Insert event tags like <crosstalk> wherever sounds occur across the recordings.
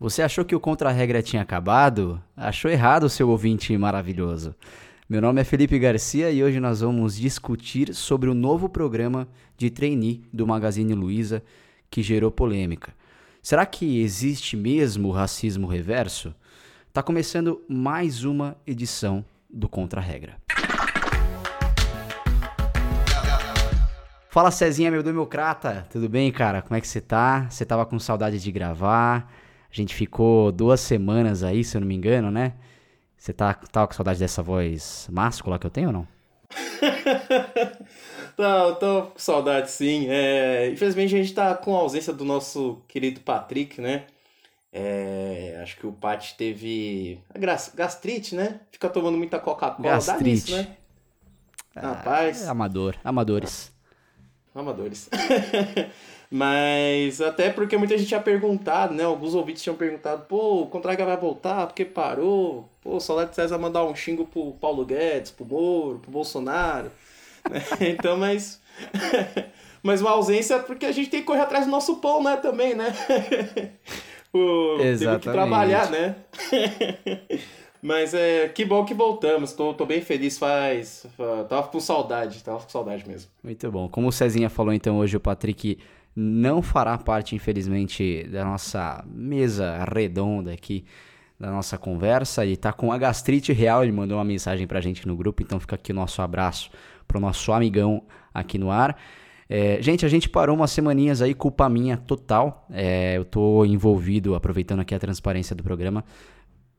Você achou que o Contra-Regra tinha acabado? Achou errado, seu ouvinte maravilhoso. Meu nome é Felipe Garcia e hoje nós vamos discutir sobre o novo programa de trainee do Magazine Luiza que gerou polêmica. Será que existe mesmo o racismo reverso? Tá começando mais uma edição do Contra-Regra. Fala Cezinha, meu democrata, tudo bem, cara? Como é que você tá? Você tava com saudade de gravar? A gente ficou duas semanas aí, se eu não me engano, né? Você tá, tá com saudade dessa voz máscula que eu tenho ou não? <laughs> não, tô com saudade sim. É, infelizmente a gente tá com a ausência do nosso querido Patrick, né? É, acho que o Pat teve gastrite, né? Fica tomando muita Coca-Cola. Gastrite. Nisso, né? Rapaz. É amador, amadores. Amadores. <laughs> Mas até porque muita gente tinha perguntado, né? Alguns ouvintes tinham perguntado, pô, o Contraga vai voltar porque parou. Pô, saudade de César mandar um xingo pro Paulo Guedes, pro Moro, pro Bolsonaro. Né? <laughs> Então, mas. <laughs> mas uma ausência porque a gente tem que correr atrás do nosso pão, né? Também, né? <laughs> o, Exatamente. que trabalhar, né? Mas é que bom que voltamos. Tô, tô bem feliz, faz. Tava com saudade, tava com saudade mesmo. Muito bom. Como o Cezinha falou, então, hoje o Patrick não fará parte, infelizmente, da nossa mesa redonda aqui, da nossa conversa. Ele está com a gastrite real, ele mandou uma mensagem para a gente no grupo, então fica aqui o nosso abraço para o nosso amigão aqui no ar. É, gente, a gente parou umas semaninhas aí, culpa minha total. É, eu estou envolvido, aproveitando aqui a transparência do programa,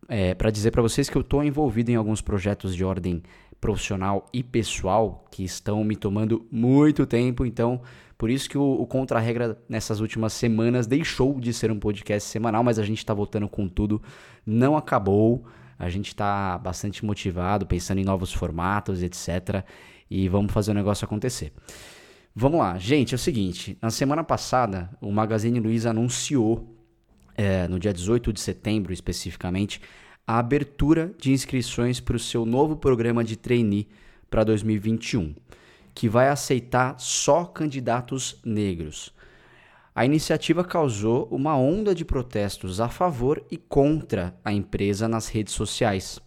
é, para dizer para vocês que eu estou envolvido em alguns projetos de ordem profissional e pessoal que estão me tomando muito tempo, então por isso que o, o Contra-Regra nessas últimas semanas deixou de ser um podcast semanal, mas a gente está voltando com tudo. Não acabou. A gente está bastante motivado, pensando em novos formatos, etc. E vamos fazer o negócio acontecer. Vamos lá, gente, é o seguinte: na semana passada, o Magazine Luiza anunciou, é, no dia 18 de setembro especificamente, a abertura de inscrições para o seu novo programa de trainee para 2021 que vai aceitar só candidatos negros. A iniciativa causou uma onda de protestos a favor e contra a empresa nas redes sociais.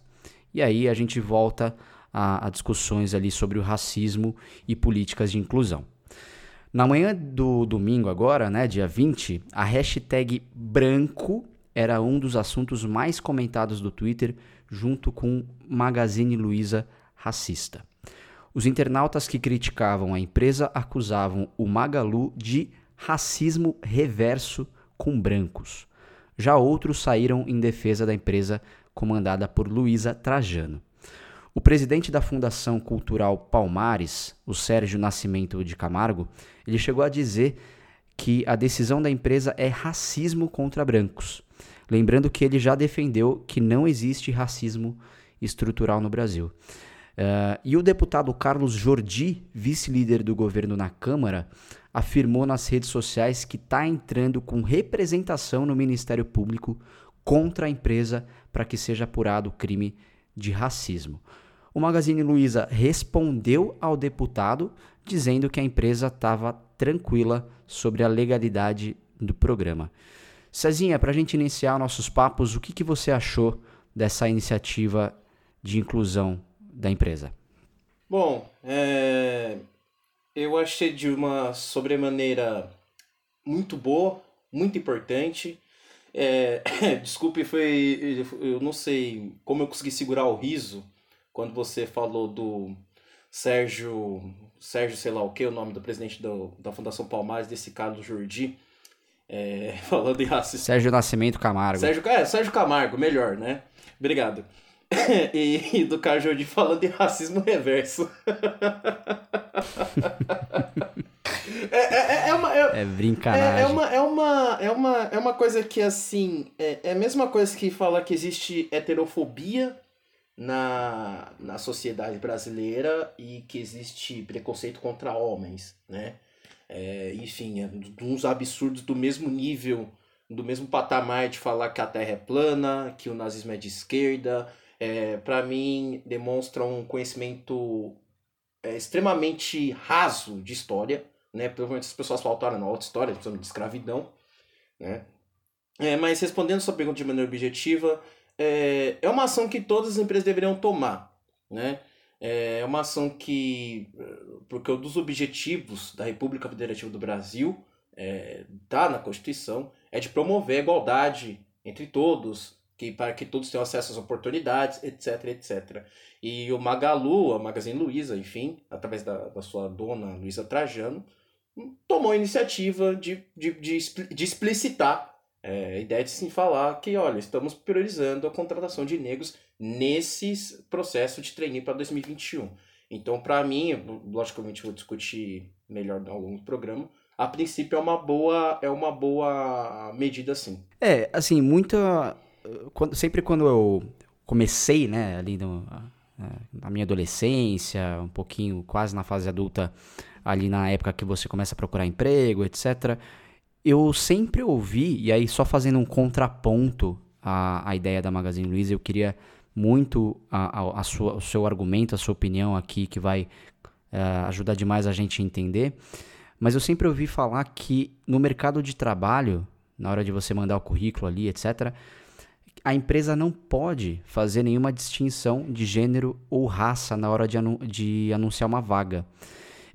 E aí a gente volta a, a discussões ali sobre o racismo e políticas de inclusão. Na manhã do domingo agora, né, dia 20, a hashtag branco era um dos assuntos mais comentados do Twitter, junto com Magazine Luiza racista. Os internautas que criticavam a empresa acusavam o Magalu de racismo reverso com brancos. Já outros saíram em defesa da empresa comandada por Luísa Trajano. O presidente da Fundação Cultural Palmares, o Sérgio Nascimento de Camargo, ele chegou a dizer que a decisão da empresa é racismo contra brancos. Lembrando que ele já defendeu que não existe racismo estrutural no Brasil. Uh, e o deputado Carlos Jordi, vice-líder do governo na Câmara, afirmou nas redes sociais que está entrando com representação no Ministério Público contra a empresa para que seja apurado o crime de racismo. O Magazine Luiza respondeu ao deputado dizendo que a empresa estava tranquila sobre a legalidade do programa. Cezinha, para a gente iniciar nossos papos, o que, que você achou dessa iniciativa de inclusão da empresa? Bom, é... eu achei de uma sobremaneira muito boa, muito importante. É... <coughs> Desculpe, foi. Eu não sei como eu consegui segurar o riso quando você falou do Sérgio. Sérgio, sei lá o que, o nome do presidente do, da Fundação Palmares, desse Carlos Jordi. É, <laughs> falando em racismo. Sérgio Nascimento Camargo. Sérgio, é, Sérgio Camargo, melhor, né? Obrigado. <coughs> e, do Cajodi falando de racismo reverso. <laughs> é, é, é, uma, é, é brincadeira. É, é, uma, é, uma, é, uma, é uma coisa que, assim, é, é a mesma coisa que falar que existe heterofobia na, na sociedade brasileira e que existe preconceito contra homens, né? É, enfim, é uns absurdos do mesmo nível, do mesmo patamar de falar que a Terra é plana, que o nazismo é de esquerda, é, para mim, demonstra um conhecimento é, extremamente raso de história, né? Provavelmente as pessoas faltaram na outra história, principalmente de escravidão, né? É, mas respondendo sua pergunta de maneira objetiva, é, é uma ação que todas as empresas deveriam tomar. Né? É uma ação que, porque um dos objetivos da República Federativa do Brasil, é, tá na Constituição, é de promover a igualdade entre todos, que, para que todos tenham acesso às oportunidades, etc, etc. E o Magalu, a Magazine Luiza, enfim, através da, da sua dona Luiza Trajano, tomou a iniciativa de, de, de, de explicitar é, a ideia de se falar que, olha, estamos priorizando a contratação de negros nesse processo de trainee para 2021. Então, para mim, logicamente vou discutir melhor ao longo do programa, a princípio é uma boa é uma boa medida sim. É, assim, muita quando, sempre quando eu comecei, né, ali no, na minha adolescência, um pouquinho quase na fase adulta, ali na época que você começa a procurar emprego, etc. Eu sempre ouvi, e aí só fazendo um contraponto à, à ideia da Magazine Luiza, eu queria muito a, a, sua, o seu argumento, a sua opinião aqui, que vai uh, ajudar demais a gente a entender. Mas eu sempre ouvi falar que no mercado de trabalho, na hora de você mandar o currículo ali, etc., a empresa não pode fazer nenhuma distinção de gênero ou raça na hora de, anu de anunciar uma vaga.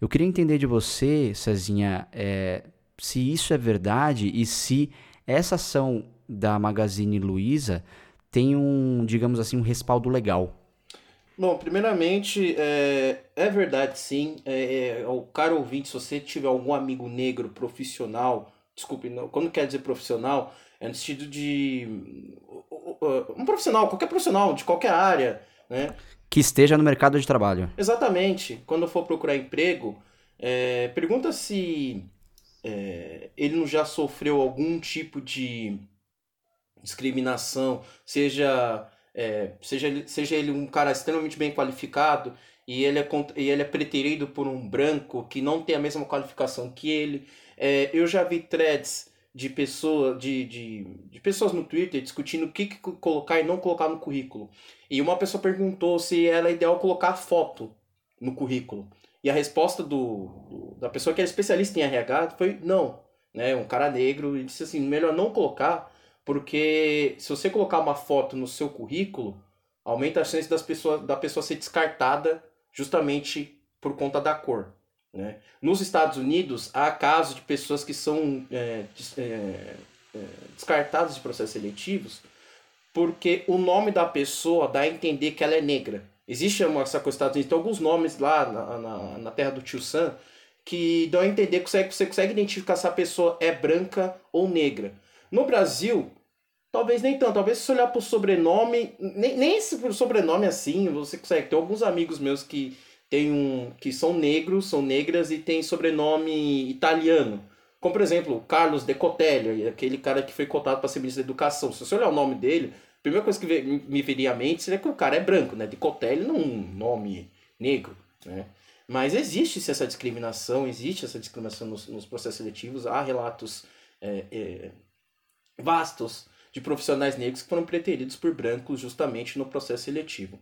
Eu queria entender de você, Cezinha, é, se isso é verdade e se essa ação da Magazine Luiza tem um, digamos assim, um respaldo legal. Bom, primeiramente, é, é verdade sim. É, é, o caro ouvinte, se você tiver algum amigo negro profissional, desculpe, não, quando quer dizer profissional, é no sentido de um profissional, qualquer profissional, de qualquer área, né? Que esteja no mercado de trabalho. Exatamente. Quando for procurar emprego, é, pergunta se é, ele não já sofreu algum tipo de discriminação, seja, é, seja, seja ele um cara extremamente bem qualificado e ele é, e ele é preterido por um branco que não tem a mesma qualificação que ele. É, eu já vi threads de, pessoa, de, de, de pessoas no Twitter discutindo o que, que colocar e não colocar no currículo. E uma pessoa perguntou se era ideal colocar foto no currículo. E a resposta do, do, da pessoa que era especialista em RH foi não. Né? Um cara negro e disse assim, melhor não colocar, porque se você colocar uma foto no seu currículo, aumenta a chance das pessoas, da pessoa ser descartada justamente por conta da cor. Né? Nos Estados Unidos, há casos de pessoas que são é, é, é, descartadas de processos seletivos porque o nome da pessoa dá a entender que ela é negra. Existe uma, essa coisa Estados Unidos, tem alguns nomes lá na, na, na terra do tio Sam que dão a entender que você, você consegue identificar se a pessoa é branca ou negra. No Brasil, talvez nem tanto. Talvez se você olhar para o sobrenome, nem, nem esse sobrenome assim, você consegue. Tem alguns amigos meus que tem um que são negros, são negras e tem sobrenome italiano. Como, por exemplo, Carlos Decotelli, aquele cara que foi cotado para ser ministro da Educação. Se você olhar o nome dele, a primeira coisa que me viria à mente seria que o cara é branco, né? Decotelli não é um nome negro, né? Mas existe essa discriminação, existe essa discriminação nos, nos processos seletivos. Há relatos é, é, vastos de profissionais negros que foram preteridos por brancos justamente no processo seletivo.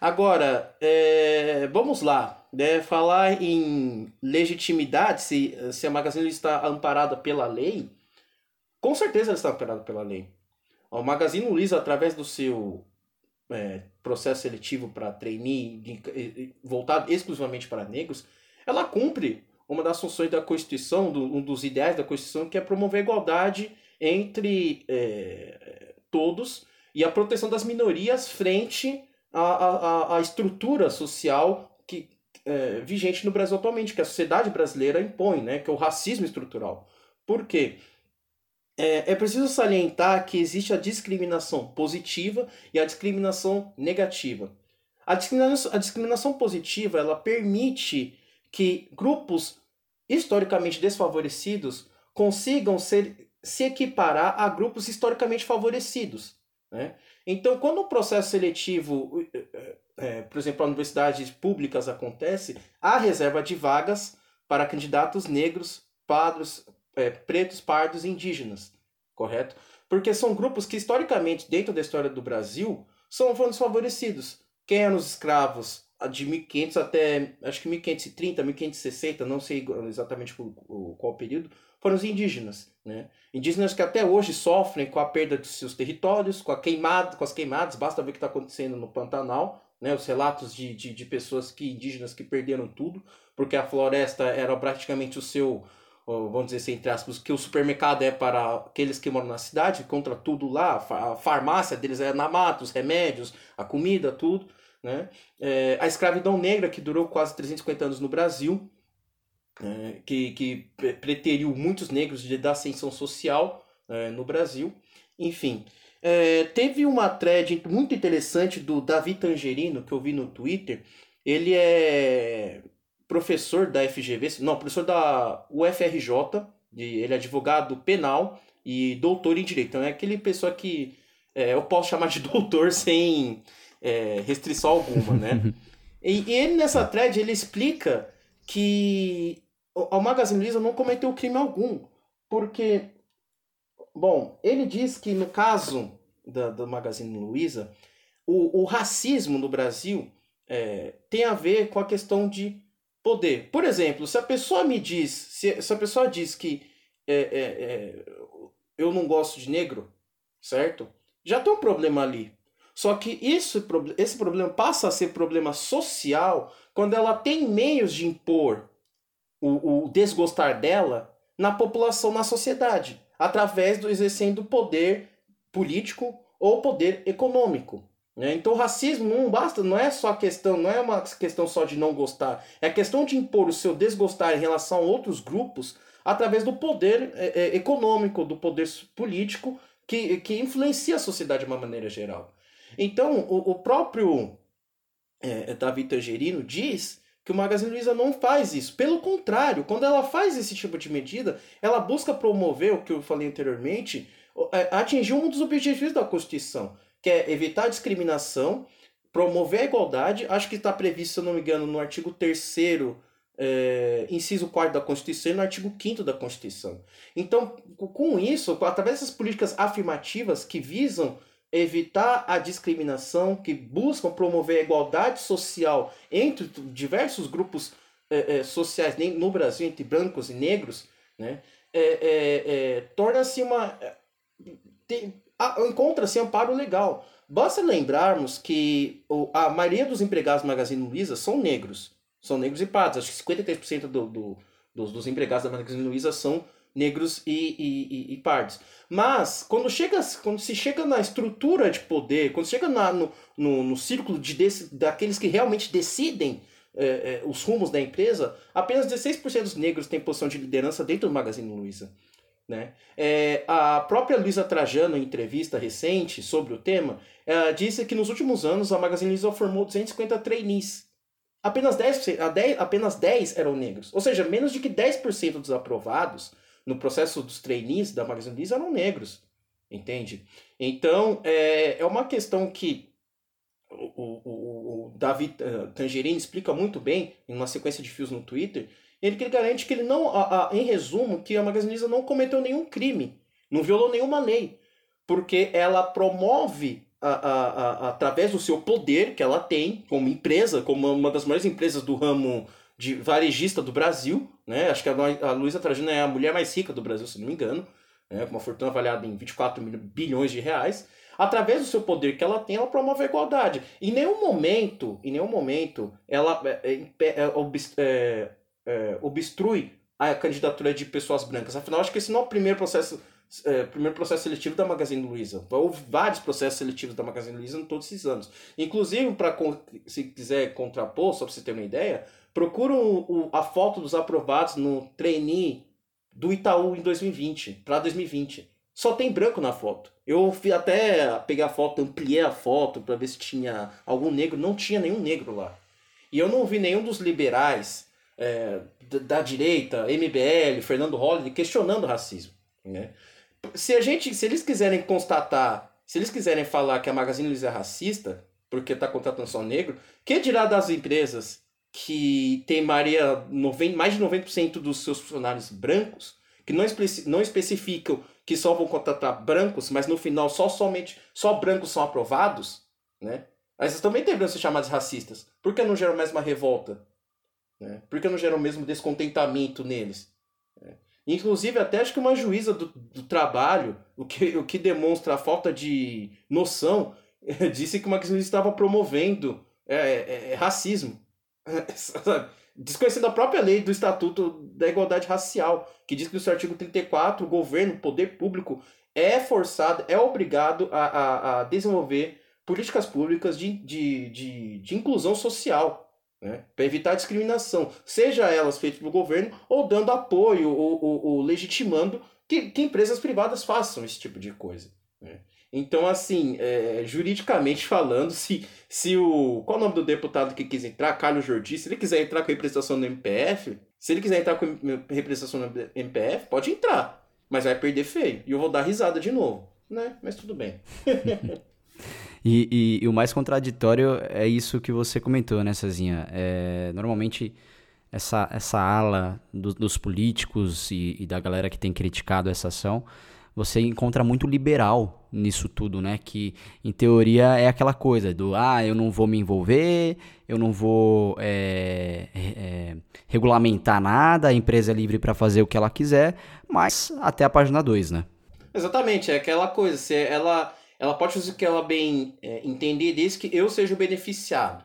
Agora, é, vamos lá. Né? Falar em legitimidade, se, se a Magazine está amparada pela lei, com certeza ela está amparada pela lei. O Magazine Luiza, através do seu é, processo seletivo para trainee, voltado exclusivamente para negros, ela cumpre uma das funções da Constituição, do, um dos ideais da Constituição, que é promover a igualdade entre é, todos e a proteção das minorias frente a, a, a estrutura social que é, vigente no Brasil atualmente, que a sociedade brasileira impõe, né, que é o racismo estrutural. Por quê? É, é preciso salientar que existe a discriminação positiva e a discriminação negativa. A discriminação, a discriminação positiva ela permite que grupos historicamente desfavorecidos consigam ser, se equiparar a grupos historicamente favorecidos. Né? Então, quando o processo seletivo, é, por exemplo, as universidades públicas acontece, há reserva de vagas para candidatos negros, pardos, é, pretos, pardos e indígenas, correto? Porque são grupos que, historicamente, dentro da história do Brasil, são desfavorecidos. Quem eram os escravos de 1500 até, acho que 1530, 1560, não sei exatamente qual, qual período, foram os indígenas. Né? Indígenas que até hoje sofrem com a perda de seus territórios, com, a queimada, com as queimadas, basta ver o que está acontecendo no Pantanal, né? os relatos de, de, de pessoas que indígenas que perderam tudo, porque a floresta era praticamente o seu, vamos dizer assim, entre aspas, que o supermercado é para aqueles que moram na cidade, contra tudo lá, a farmácia deles é na mata, os remédios, a comida, tudo. Né? É, a escravidão negra, que durou quase 350 anos no Brasil, é, que, que preteriu muitos negros de, da ascensão social é, no Brasil. Enfim, é, teve uma thread muito interessante do Davi Tangerino, que eu vi no Twitter. Ele é professor da FGV, não, professor da UFRJ, ele é advogado penal e doutor em direito. Então é aquele pessoa que é, eu posso chamar de <laughs> doutor sem é, restrição alguma, né? <laughs> e, e, ele nessa thread ele explica que o Magazine Luiza não cometeu crime algum, porque, bom, ele diz que no caso da, do Magazine Luiza, o, o racismo no Brasil é, tem a ver com a questão de poder. Por exemplo, se a pessoa me diz, se, se a pessoa diz que é, é, é eu não gosto de negro, certo? Já tem um problema ali. Só que isso, esse problema passa a ser problema social quando ela tem meios de impor o, o desgostar dela na população, na sociedade, através do exercendo poder político ou poder econômico. Né? Então o racismo não basta, não é só questão, não é uma questão só de não gostar, é a questão de impor o seu desgostar em relação a outros grupos através do poder é, é, econômico, do poder político que, que influencia a sociedade de uma maneira geral. Então o, o próprio é, David Tangerino diz que o Magazine Luiza não faz isso. Pelo contrário, quando ela faz esse tipo de medida, ela busca promover o que eu falei anteriormente, é, atingir um dos objetivos da Constituição, que é evitar a discriminação, promover a igualdade. Acho que está previsto, se eu não me engano, no artigo 3 é, inciso 4 da Constituição e no artigo 5 da Constituição. Então, com isso, através dessas políticas afirmativas que visam evitar a discriminação, que buscam promover a igualdade social entre diversos grupos é, é, sociais no Brasil, entre brancos e negros, né, é, é, é torna-se uma. encontra-se amparo legal. Basta lembrarmos que a maioria dos empregados do Magazine Luiza são negros. São negros e pardos. Acho que 53% do, do, dos, dos empregados da Magazine Luiza são negros e, e, e, pardos. Mas quando, chega, quando se chega na estrutura de poder, quando chega na, no, no, no círculo de, desse, daqueles que realmente decidem é, é, os rumos da empresa, apenas 16% dos negros têm posição de liderança dentro do Magazine Luiza. Né? É, a própria Luiza Trajano, em entrevista recente sobre o tema, ela disse que nos últimos anos a Magazine Luiza formou 250 trainees. Apenas 10, apenas 10 eram negros. Ou seja, menos de que 10% dos aprovados no processo dos trainees da Magazine Luiza eram negros, entende? Então, é, é uma questão que o, o, o David uh, Tangerine explica muito bem em uma sequência de fios no Twitter, ele que garante que ele não, a, a, em resumo, que a Magazine Luiza não cometeu nenhum crime, não violou nenhuma lei, porque ela promove a, a, através do seu poder que ela tem como empresa, como uma das maiores empresas do ramo de varejista do Brasil, né? Acho que a, Luísa Trajano é a mulher mais rica do Brasil, se não me engano, né? com uma fortuna avaliada em 24 mil, bilhões de reais. Através do seu poder que ela tem, ela promove a igualdade. Em nenhum momento, em nenhum momento, ela é, é, é, é, é obstrui a candidatura de pessoas brancas. Afinal, acho que esse não é o primeiro processo é, primeiro processo seletivo da Magazine Luiza. Houve vários processos seletivos da Magazine Luiza em todos esses anos. Inclusive, para se quiser contrapor, só para você ter uma ideia, procura o, a foto dos aprovados no trainee do Itaú em 2020, para 2020. Só tem branco na foto. Eu fui até pegar a foto, ampliei a foto para ver se tinha algum negro. Não tinha nenhum negro lá. E eu não vi nenhum dos liberais é, da, da, direita, MBL, Fernando Holliday, questionando o racismo. Né? Se a gente, se eles quiserem constatar, se eles quiserem falar que a Magazine Luiza é racista, porque está contratando só negro, que dirá das empresas que tem Maria 90, mais de 90% dos seus funcionários brancos, que não, especi, não especificam que só vão contratar brancos, mas no final só somente só brancos são aprovados, né? Essas também deveriam ser chamadas racistas. Por que não geram mais uma revolta? Né? Por que não geram mesmo descontentamento neles? Né? Inclusive, até acho que uma juíza do, do trabalho, o que, o que demonstra a falta de noção, <laughs> disse que Max Luiz estava promovendo é, é, é racismo. <laughs> Desconhecendo a própria lei do Estatuto da Igualdade Racial, que diz que no seu artigo 34 o governo, o poder público, é forçado, é obrigado a, a, a desenvolver políticas públicas de, de, de, de inclusão social né? para evitar discriminação, seja elas feitas pelo governo ou dando apoio ou, ou, ou legitimando que, que, empresas privadas façam esse tipo de coisa. Né? Então, assim, é, juridicamente falando, se, se o. Qual o nome do deputado que quis entrar? Carlos Jordi, se ele quiser entrar com representação no MPF, se ele quiser entrar com representação no MPF, pode entrar. Mas vai perder feio. E eu vou dar risada de novo. Né? Mas tudo bem. <laughs> E, e, e, o mais contraditório é isso que você comentou, né, Cezinha? É, normalmente, essa, essa ala do, dos políticos e, e, da galera que tem criticado essa ação, você encontra muito liberal nisso tudo, né? Que, em teoria, é aquela coisa do, ah, eu não vou me envolver, eu não vou é, é, regulamentar nada, a empresa é livre para fazer o que ela quiser, mas até a página 2, né? Exatamente, é aquela coisa, se ela ela pode fazer o que ela bem é, entender, desde que eu seja o beneficiado.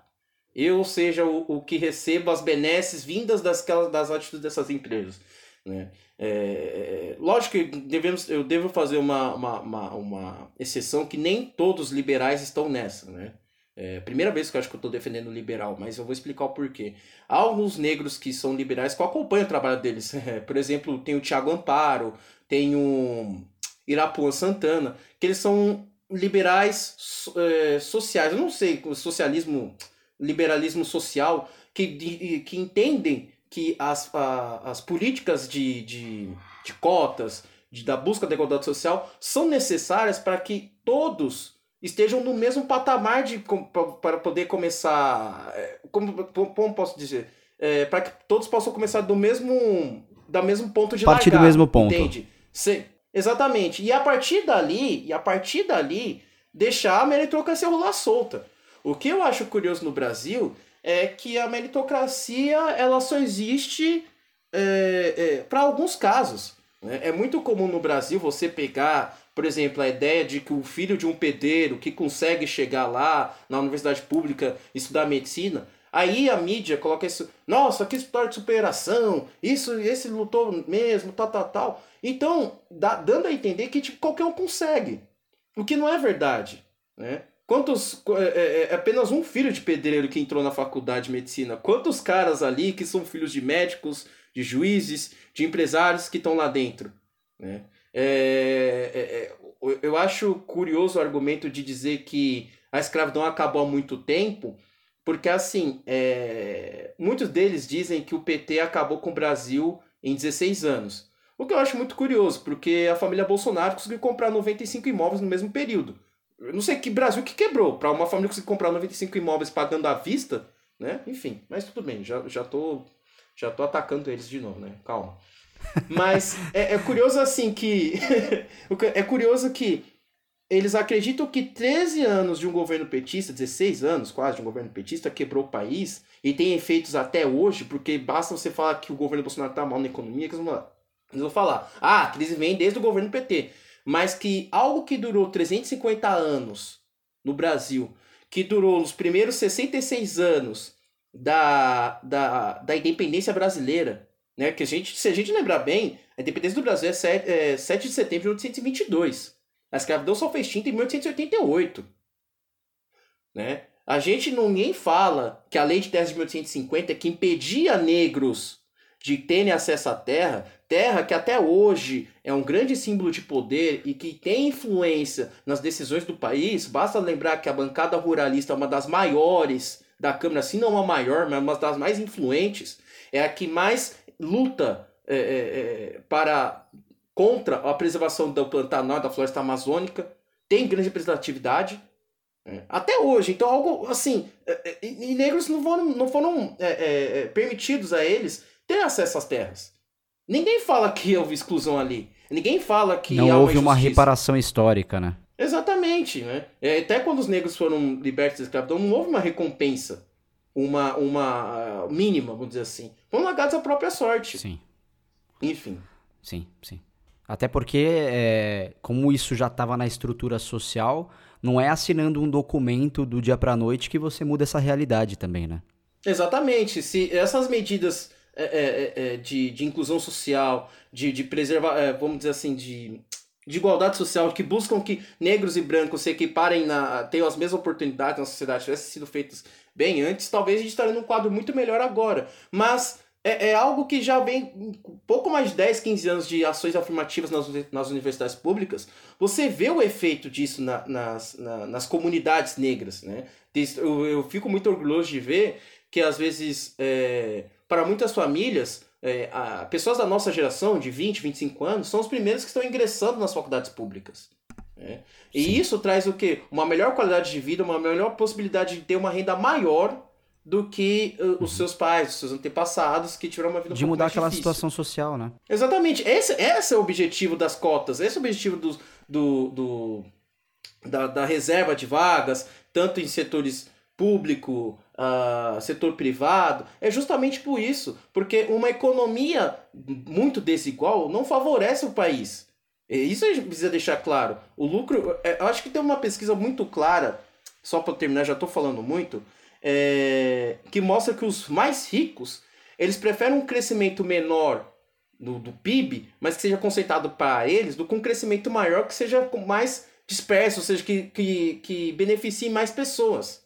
Eu seja o, o que receba as benesses vindas das, das atitudes dessas empresas. Né? É, é, lógico que devemos, eu devo fazer uma, uma, uma, uma exceção que nem todos os liberais estão nessa. Né? É primeira vez que eu acho que eu estou defendendo liberal, mas eu vou explicar o porquê. Há alguns negros que são liberais que eu acompanho o trabalho deles. <laughs> Por exemplo, tem o Tiago Amparo, tem o Irapuã Santana, que eles são liberais é, sociais, eu não sei, socialismo, liberalismo social, que, que entendem que as, a, as políticas de, de, de cotas, de, da busca da igualdade social, são necessárias para que todos estejam no mesmo patamar de para poder começar é, como, como posso dizer é, para que todos possam começar do mesmo da mesmo ponto de partir largar, do mesmo ponto entende Sim, Exatamente. E a partir dali, e a partir dali, deixar a meritocracia rolar solta. O que eu acho curioso no Brasil é que a meritocracia ela só existe é, é, para alguns casos. Né? É muito comum no Brasil você pegar, por exemplo, a ideia de que o filho de um pedreiro que consegue chegar lá na universidade pública estudar medicina Aí a mídia coloca isso, nossa, que história de superação, isso, esse lutou mesmo, tal, tal, tal. Então, dá, dando a entender que tipo, qualquer um consegue. O que não é verdade. Né? Quantos. É, é, é, apenas um filho de pedreiro que entrou na faculdade de medicina. Quantos caras ali que são filhos de médicos, de juízes, de empresários que estão lá dentro? Né? É, é, é eu acho curioso o argumento de dizer que a escravidão acabou há muito tempo porque, assim, muitos deles dizem que o PT acabou com o Brasil em 16 anos. O que eu acho muito curioso, porque a família Bolsonaro conseguiu comprar 95 imóveis no mesmo período. Eu não sei que Brasil que quebrou, para uma família conseguir comprar 95 imóveis pagando à vista, né? Enfim, mas tudo bem, já, já, tô, já tô atacando eles de novo, né? Calma. Mas <laughs> é, é curioso assim <laughs> que. é curioso que eles acreditam que 13 anos de um governo petista, 16 anos quase de um governo petista, quebrou o país e tem efeitos até hoje, porque basta você falar que o governo Bolsonaro está mal na economia, que eles vão falar, ah, a crise vem desde o governo PT. Mas que algo que durou 350 anos no Brasil, que durou os primeiros 66 anos da, da, da independência brasileira, né? Que a gente, se a gente lembrar bem, a independência do Brasil é 7, é 7 de setembro de 1822. A escravidão só foi extinta em 1888. Né? A gente ninguém fala que a lei de terras de 1850 que impedia negros de terem acesso à terra, terra que até hoje é um grande símbolo de poder e que tem influência nas decisões do país. Basta lembrar que a bancada ruralista é uma das maiores da Câmara, se não a maior, mas uma das mais influentes, é a que mais luta é, é, é para contra a preservação do Pantanal da floresta amazônica, tem grande representatividade. É. Até hoje, então algo assim, é, é, e, negros não foram, não foram permitidos a eles ter acesso às terras. Ninguém fala que houve exclusão ali. Ninguém fala que não houve uma, uma reparação histórica, né? Exatamente, né? até quando os negros foram libertos da escravidão, não houve uma recompensa, uma, uma uh, mínima, vamos dizer assim. Foram largados à própria sorte. Sim. Enfim. sim, sim. Até porque, é, como isso já estava na estrutura social, não é assinando um documento do dia para noite que você muda essa realidade também, né? Exatamente. Se essas medidas é, é, é, é de, de inclusão social, de, de preservar, é, vamos dizer assim, de, de igualdade social, que buscam que negros e brancos se equiparem, na, tenham as mesmas oportunidades na sociedade, tivessem sido feitas bem antes, talvez a gente estaria num quadro muito melhor agora. Mas é, é algo que já vem pouco mais de 10, 15 anos de ações afirmativas nas, nas universidades públicas. Você vê o efeito disso na, nas, na, nas comunidades negras. Né? Eu, eu fico muito orgulhoso de ver que, às vezes, é, para muitas famílias, é, a, pessoas da nossa geração, de 20, 25 anos, são os primeiros que estão ingressando nas faculdades públicas. Né? E isso traz o quê? Uma melhor qualidade de vida, uma melhor possibilidade de ter uma renda maior do que uh, os uhum. seus pais, os seus antepassados que tiveram uma vida De um mudar aquela difícil. situação social, né? Exatamente. Esse, esse é o objetivo das cotas, esse é o objetivo do, do, do da, da reserva de vagas, tanto em setores público, uh, setor privado, é justamente por isso, porque uma economia muito desigual não favorece o país. Isso a gente precisa deixar claro. O lucro, é, eu acho que tem uma pesquisa muito clara, só para terminar, já estou falando muito, é, que mostra que os mais ricos eles preferem um crescimento menor do, do PIB, mas que seja concentrado para eles, do que um crescimento maior que seja mais disperso, ou seja, que, que, que beneficie mais pessoas.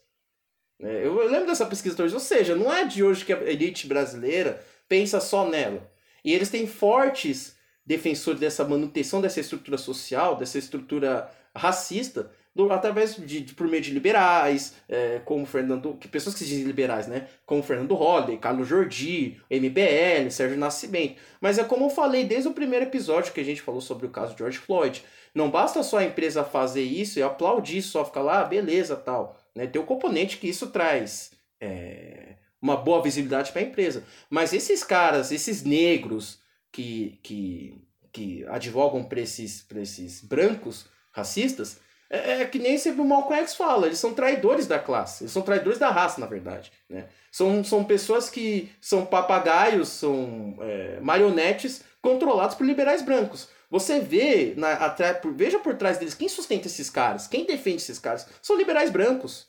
É, eu, eu lembro dessa pesquisa hoje, ou seja, não é de hoje que a elite brasileira pensa só nela. E eles têm fortes defensores dessa manutenção dessa estrutura social, dessa estrutura racista, do, através de, de, por meio de liberais, é, como Fernando, que pessoas que se dizem liberais, né? Como Fernando Holliday, Carlos Jordi, MBL, Sérgio Nascimento. Mas é como eu falei desde o primeiro episódio que a gente falou sobre o caso George Floyd. Não basta só a empresa fazer isso e aplaudir, só ficar lá, ah, beleza, tal. Né? Tem o componente que isso traz é, uma boa visibilidade para a empresa. Mas esses caras, esses negros que, que, que advogam para esses, esses brancos racistas, é, é, que nem sempre o Malcolm X fala, eles são traidores da classe, eles são traidores da raça, na verdade. Né? São, são pessoas que são papagaios, são é, marionetes controlados por liberais brancos. Você vê, na, atrás, por, veja por trás deles, quem sustenta esses caras, quem defende esses caras, são liberais brancos.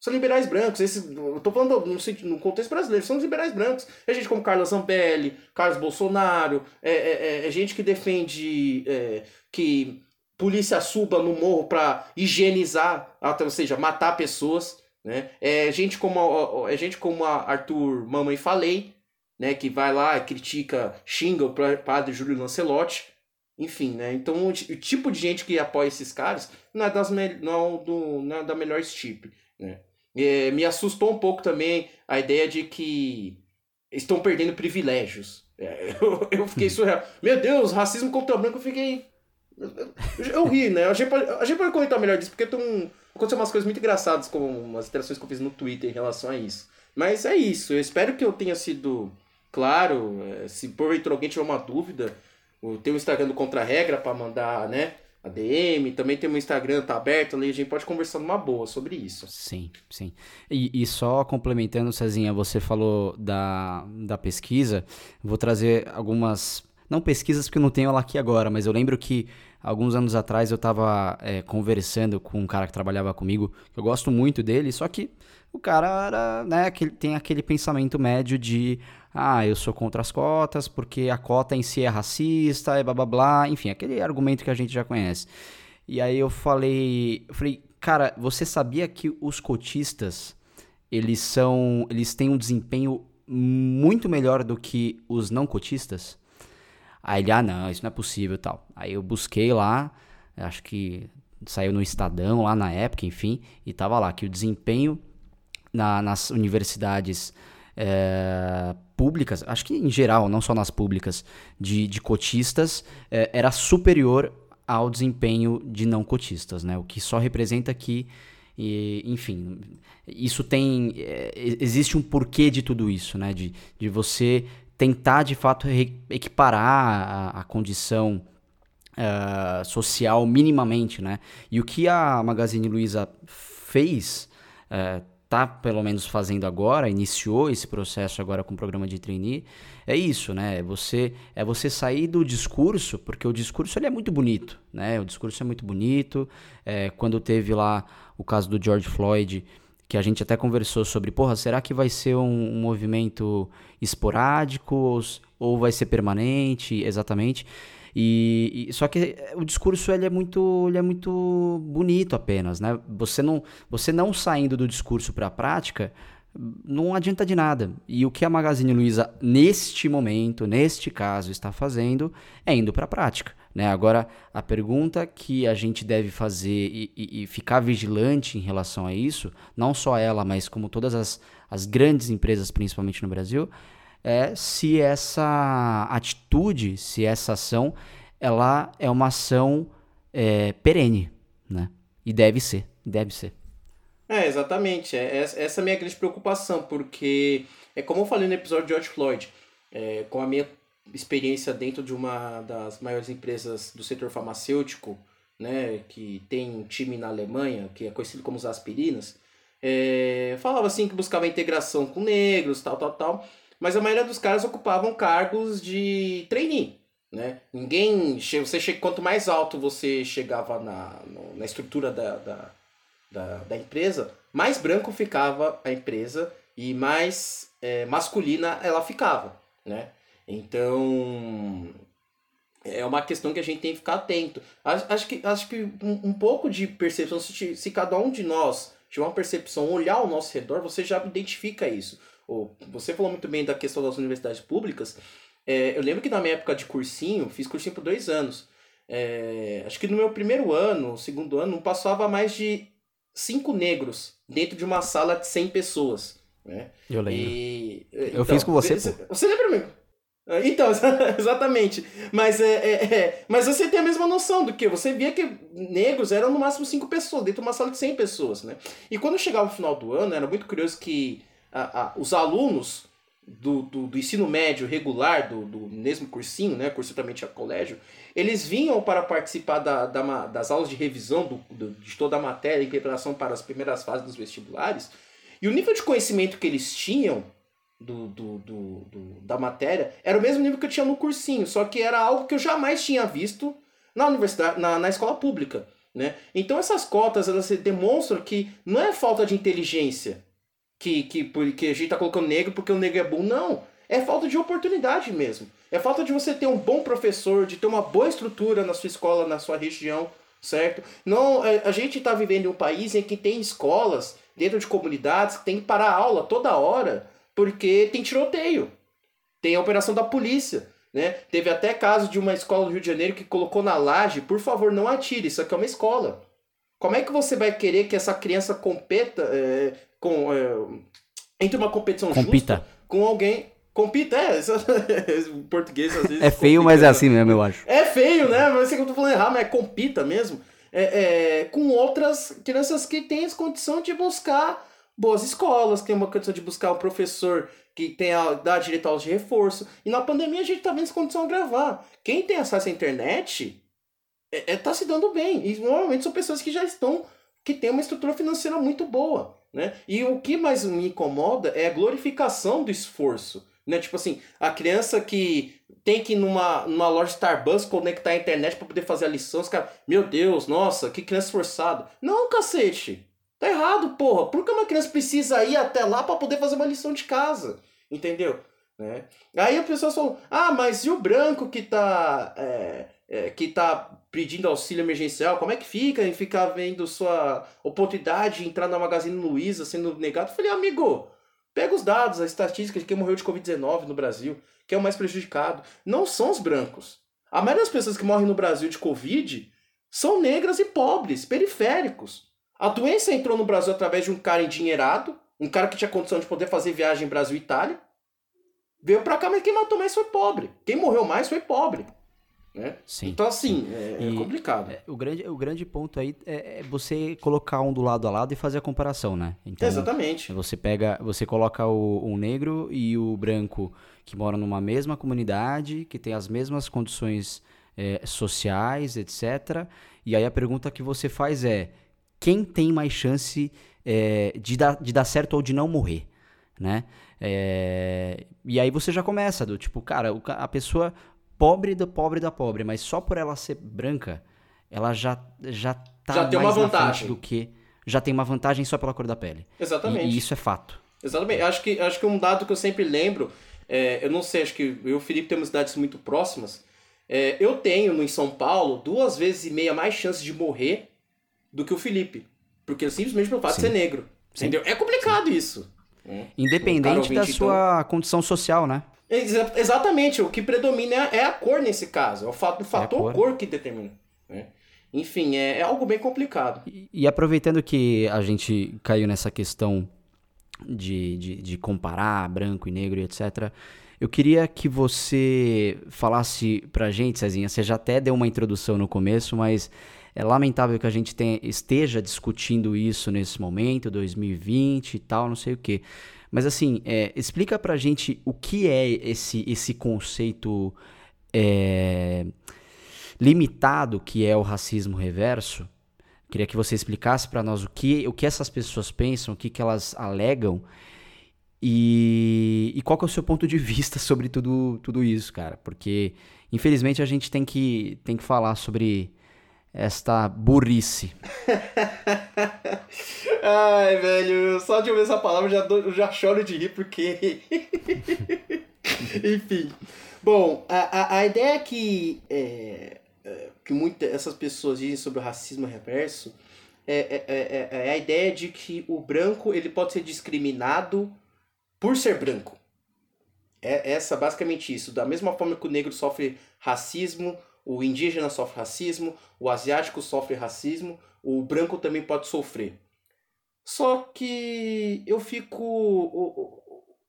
São liberais brancos. Esses, eu tô falando no, no contexto brasileiro, são liberais brancos. É gente como Carlos Zambelli, Carlos Bolsonaro, é, é, é, é gente que defende é, que polícia suba no morro para higienizar, ou seja, matar pessoas, né? É gente como é gente como a Arthur Mamãe Falei, né, que vai lá, critica, xinga o padre Júlio Lancelotti, enfim, né? Então o, tipo de gente que apoia esses caras não é das não, é do, não é da melhor estipe, né? É, me assustou um pouco também a ideia de que estão perdendo privilégios. É, <laughs> eu, eu fiquei surreal. Meu Deus, racismo contra o branco, eu fiquei eu ri, né? A gente, pode, a gente pode comentar melhor disso, porque tem aconteceu umas coisas muito engraçadas com umas interações que eu fiz no Twitter em relação a isso. Mas é isso. Eu espero que eu tenha sido claro. É, se porventura alguém tiver uma dúvida, tem o Instagram do Contra-Regra para mandar, né? A DM, também tem o Instagram, tá aberto ali, a gente pode conversar numa boa sobre isso. Sim, sim. E, e só complementando, Cezinha, você falou da, da pesquisa, vou trazer algumas não pesquisas porque eu não tenho ela aqui agora, mas eu lembro que alguns anos atrás eu estava é, conversando com um cara que trabalhava comigo, que eu gosto muito dele, só que o cara era, né, aquele, tem aquele pensamento médio de ah, eu sou contra as cotas porque a cota em si é racista e blá blá blá, enfim, aquele argumento que a gente já conhece. E aí eu falei, eu falei, cara, você sabia que os cotistas eles são, eles têm um desempenho muito melhor do que os não cotistas? Aí ele, ah, não, isso não é possível tal. Aí eu busquei lá, acho que saiu no Estadão lá na época, enfim, e tava lá que o desempenho na, nas universidades é, públicas, acho que em geral, não só nas públicas, de, de cotistas, é, era superior ao desempenho de não cotistas, né? O que só representa que, e, enfim, isso tem. É, existe um porquê de tudo isso, né? De, de você tentar de fato equiparar a, a condição uh, social minimamente, né? E o que a Magazine Luiza fez, uh, está pelo menos fazendo agora, iniciou esse processo agora com o programa de trainee, é isso, né? É você, é você sair do discurso, porque o discurso ele é muito bonito, né? O discurso é muito bonito. É, quando teve lá o caso do George Floyd, que a gente até conversou sobre, porra, será que vai ser um, um movimento esporádico ou, ou vai ser permanente? Exatamente. E, e, só que o discurso ele é muito ele é muito bonito apenas, né? Você não você não saindo do discurso para a prática não adianta de nada. E o que a Magazine Luiza neste momento, neste caso, está fazendo é indo para a prática. Né? Agora, a pergunta que a gente deve fazer e, e, e, ficar vigilante em relação a isso, não só ela, mas como todas as, as grandes empresas, principalmente no Brasil, é se essa atitude, se essa ação, ela é uma ação é, perene, né? E deve ser, deve ser. É, exatamente. É, essa é a minha grande preocupação, porque é como eu falei no episódio de George Floyd, é, com a minha experiência dentro de uma das maiores empresas do setor farmacêutico, né, que tem um time na Alemanha, que é conhecido como os aspirinas, é, falava assim que buscava integração com negros, tal, tal, tal mas a maioria dos caras ocupavam cargos de trainee. Né? Ninguém. Você che, quanto mais alto você chegava na, na estrutura da, da, da, da empresa, mais branco ficava a empresa e mais é, masculina ela ficava. Né? Então é uma questão que a gente tem que ficar atento. Acho, acho que, acho que um, um pouco de percepção, se, se cada um de nós tiver uma percepção, olhar ao nosso redor, você já identifica isso você falou muito bem da questão das universidades públicas. É, eu lembro que na minha época de cursinho, fiz cursinho por dois anos. É, acho que no meu primeiro ano, segundo ano, não passava mais de cinco negros dentro de uma sala de 100 pessoas. Né? Eu lembro. E, eu então, fiz com você, você, você lembra mesmo? Ah, então, <laughs> exatamente. Mas, é, é, é, mas você tem a mesma noção do que você via que negros eram no máximo cinco pessoas, dentro de uma sala de 100 pessoas, né? E quando chegava o final do ano, era muito curioso que a, a, os alunos do, do, do, ensino médio regular, do, do mesmo cursinho, né, curso também colégio, eles vinham para participar da, da, das aulas de revisão do, de toda a matéria em preparação para as primeiras fases dos vestibulares, e o nível de conhecimento que eles tinham do, do, do, da matéria era o mesmo nível que eu tinha no cursinho, só que era algo que eu jamais tinha visto na universidade, na, na escola pública. Né? Então essas cotas elas demonstram que não é falta de inteligência, que, que, que a gente tá colocando negro porque o negro é bom. Não. É falta de oportunidade mesmo. É falta de você ter um bom professor, de ter uma boa estrutura na sua escola, na sua região, certo? Não, a gente está vivendo em um país em que tem escolas dentro de comunidades que tem que parar a aula toda hora porque tem tiroteio. Tem a operação da polícia. Né? Teve até caso de uma escola do Rio de Janeiro que colocou na laje, por favor, não atire, isso aqui é uma escola. Como é que você vai querer que essa criança competa, é, com é, entre uma competição Compita. justa com alguém compita é o <laughs> português às vezes é feio mas é assim mesmo eu acho. É feio né mas sei que eu tô falando errado mas é compita mesmo é, é, com outras crianças que têm a condição de buscar boas escolas que tem uma condição de buscar um professor que tenha dá direito aos de reforço e na pandemia a gente tá vendo essa condição gravar quem tem acesso à internet é, é, tá se dando bem e normalmente são pessoas que já estão que têm uma estrutura financeira muito boa né? E o que mais me incomoda é a glorificação do esforço. Né? Tipo assim, a criança que tem que ir numa, numa loja Starbucks conectar a internet para poder fazer a lição, os caras, meu Deus, nossa, que criança esforçada. Não, cacete. Tá errado, porra. Por que uma criança precisa ir até lá para poder fazer uma lição de casa? Entendeu? Né? Aí a pessoa falou, ah, mas e o branco que tá, é, é, que tá pedindo auxílio emergencial, como é que fica em ficar vendo sua oportunidade de entrar na Magazine Luiza sendo negado? Eu falei, amigo, pega os dados, a estatística de quem morreu de Covid-19 no Brasil, que é o mais prejudicado. Não são os brancos. A maioria das pessoas que morrem no Brasil de Covid são negras e pobres, periféricos. A doença entrou no Brasil através de um cara endinheirado, um cara que tinha condição de poder fazer viagem Brasil e Itália. Veio pra cá, mas quem matou mais foi pobre. Quem morreu mais foi pobre. Né? Sim, então, assim, sim. É, é, complicado. É, o, grande, o grande ponto aí é, é, você colocar um do lado a lado e fazer a comparação, né? Então, Exatamente. Você pega, você coloca o, o negro e o branco que moram numa mesma comunidade, que tem as mesmas condições é, sociais, etc. E aí a pergunta que você faz é: quem tem mais chance é, de, dar, de dar certo ou de não morrer, né? É, e aí você já começa do tipo, cara, a pessoa pobre da pobre da pobre, mas só por ela ser branca, ela já já tá já tem mais uma vantagem. do que já tem uma vantagem só pela cor da pele. Exatamente. E, e isso é fato. Exatamente. Acho que, acho que um dado que eu sempre lembro, é, eu não sei, acho que eu e o Felipe temos cidades muito próximas. É, eu tenho no em São Paulo duas vezes e meia mais chances de morrer do que o Felipe. Porque simplesmente pelo fato Sim. de ser negro. Sim. Entendeu? É complicado isso. Independente cara da ouvinte, sua condição social, né? Exa- exatamente, o que predomina é é a cor nesse caso. É o, fato, o fator cor. cor. que determina. né? Enfim, é, é algo bem complicado. E, e aproveitando que a gente caiu nessa questão de, de, de comparar branco e negro e etc., eu queria que você falasse pra gente, Cezinha, você já até deu uma introdução no começo, mas é lamentável que a gente tenha, esteja discutindo isso nesse momento, 2020 e tal, não sei o quê. Mas assim, é, explica pra gente o que é esse, esse conceito é, limitado que é o racismo reverso. Queria que você explicasse pra nós o que, o que essas pessoas pensam, o que, que elas alegam e, e qual é o seu ponto de vista sobre tudo, tudo isso, cara. Porque, infelizmente, a gente tem que, tem que falar sobre esta burrice. <laughs> Ai, velho, só de ouvir essa palavra eu já, eu já choro de rir porque. <laughs> Enfim. Bom, a, a, a ideia que, é, é, que muitas essas pessoas dizem sobre o racismo reverso é, é, é, é a ideia de que o branco ele pode ser discriminado por ser branco. É essa basicamente isso. Da mesma forma que o negro sofre racismo, o indígena sofre racismo, o asiático sofre racismo, o branco também pode sofrer. Só que eu fico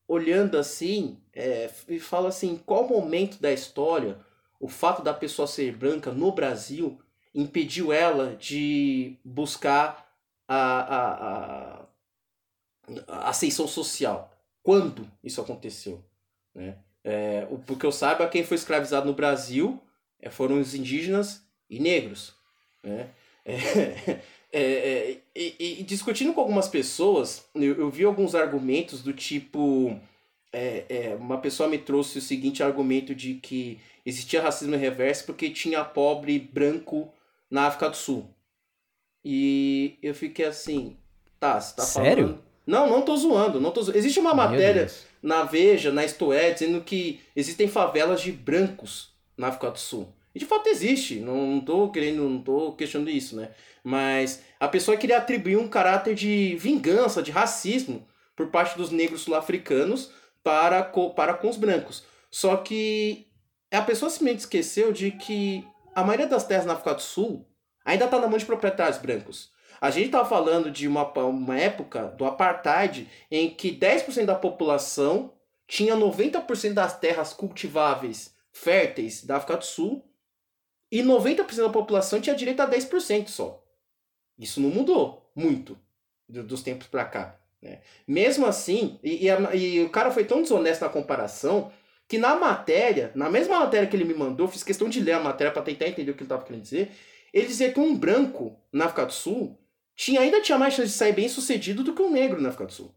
olhando assim é, e falo assim, qual momento da história o fato da pessoa ser branca no Brasil impediu ela de buscar a, a, a, a ascensão social? Quando isso aconteceu? Né? É, porque eu saiba, quem foi escravizado no Brasil foram os indígenas e negros. Né? É, <laughs> é, é, e, e discutindo com algumas pessoas, eu, eu vi alguns argumentos do tipo. é, é, uma pessoa me trouxe o seguinte argumento de que existia racismo reverso porque tinha pobre branco na África do Sul. E eu fiquei assim, tá, você tá Sério? falando. Não, não tô zoando, não tô zoando. Existe uma Meu matéria Deus. na Veja, na Isto É, dizendo que existem favelas de brancos na África do Sul. E de fato existe, não, tô querendo, não tô questionando isso, né? Mas a pessoa queria atribuir um caráter de vingança, de racismo por parte dos negros sul-africanos para, para com os brancos. Só que a pessoa simplesmente esqueceu de que a maioria das terras na África do Sul ainda está na mão de proprietários brancos. A gente está falando de uma, uma época do apartheid em que 10% da população tinha 90% das terras cultiváveis férteis da África do Sul e 90% da população tinha direito a 10% só. Isso não mudou muito do- dos tempos para cá. Né? Mesmo assim, e, e a- e o cara foi tão desonesto na comparação que na matéria, na mesma matéria que ele me mandou, fiz questão de ler a matéria para tentar entender o que ele estava querendo dizer. Ele dizia que um branco na África do Sul tinha, ainda tinha mais chance de sair bem sucedido do que um negro na África do Sul.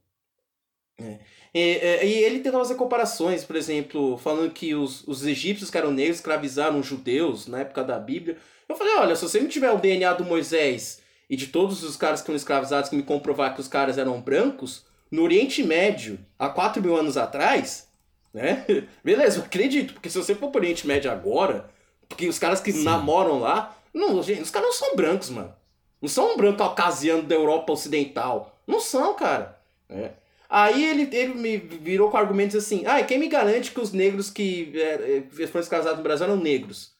É. E, e- e ele tentava fazer comparações, por exemplo, falando que os, os egípcios que eram negros escravizaram os judeus na época da Bíblia. Eu falei, olha, se você não tiver o DNA do Moisés e de todos os caras que foram escravizados que me comprovar que os caras eram brancos, no Oriente Médio, há 4 mil anos atrás, né? <laughs> Beleza, eu acredito, porque se você for pro Oriente Médio agora, porque os caras que Sim. namoram lá, não, gente, os caras não são brancos, mano. Não são um branco caucasiano da Europa Ocidental. Não são, cara. né? Aí ele, ele me virou com argumentos assim: ah, quem me garante que os negros que é, é, foram escravizados no Brasil eram negros?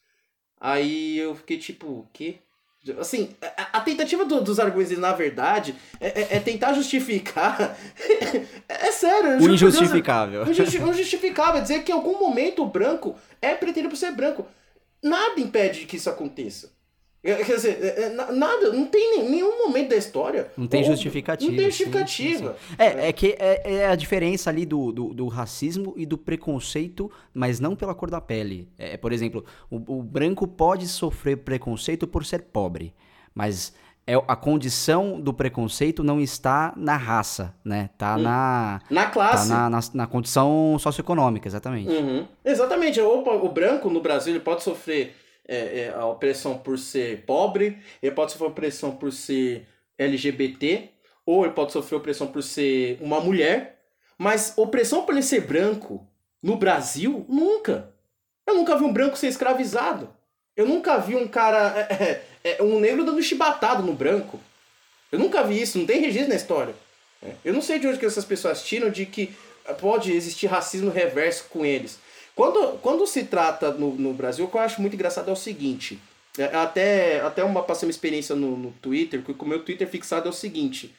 Aí eu fiquei tipo, o quê? Assim, a, a tentativa do- dos argumentos, na verdade, é, é- é tentar justificar. <laughs> é sério, eu O por Deus, injustificável. o justi- o justificável é dizer que em algum momento o branco é preterido por ser branco. Nada impede que isso aconteça. É, Quer dizer, é, é, na- nada, não tem nenhum momento da história. Não tem justificativa, Não tem sim, justificativa. É, é que é, é a diferença ali do, do, do racismo e do preconceito, mas não pela cor da pele. É, por exemplo, o, o branco pode sofrer preconceito por ser pobre, mas é a condição do preconceito não está na raça, né? Tá hum. na na classe, tá na, na, na condição socioeconômica, exatamente. Uhum. Exatamente. O, o branco no Brasil ele pode sofrer é, é, a opressão por ser pobre, ele pode sofrer opressão por ser LGBT, ou ele pode sofrer opressão por ser uma mulher, mas opressão por ele ser branco no Brasil nunca. Eu nunca vi um branco ser escravizado. Eu nunca vi um cara. <laughs> É, é, é, um negro dando chibatado no branco. Eu nunca vi isso, não tem registro na história. É, eu não sei de onde que essas pessoas tiram de que pode existir racismo reverso com eles. Quando, quando se trata no, no Brasil, o que eu acho muito engraçado é o seguinte. É, até, até uma, passei uma experiência no, no Twitter, que o meu Twitter fixado é o seguinte.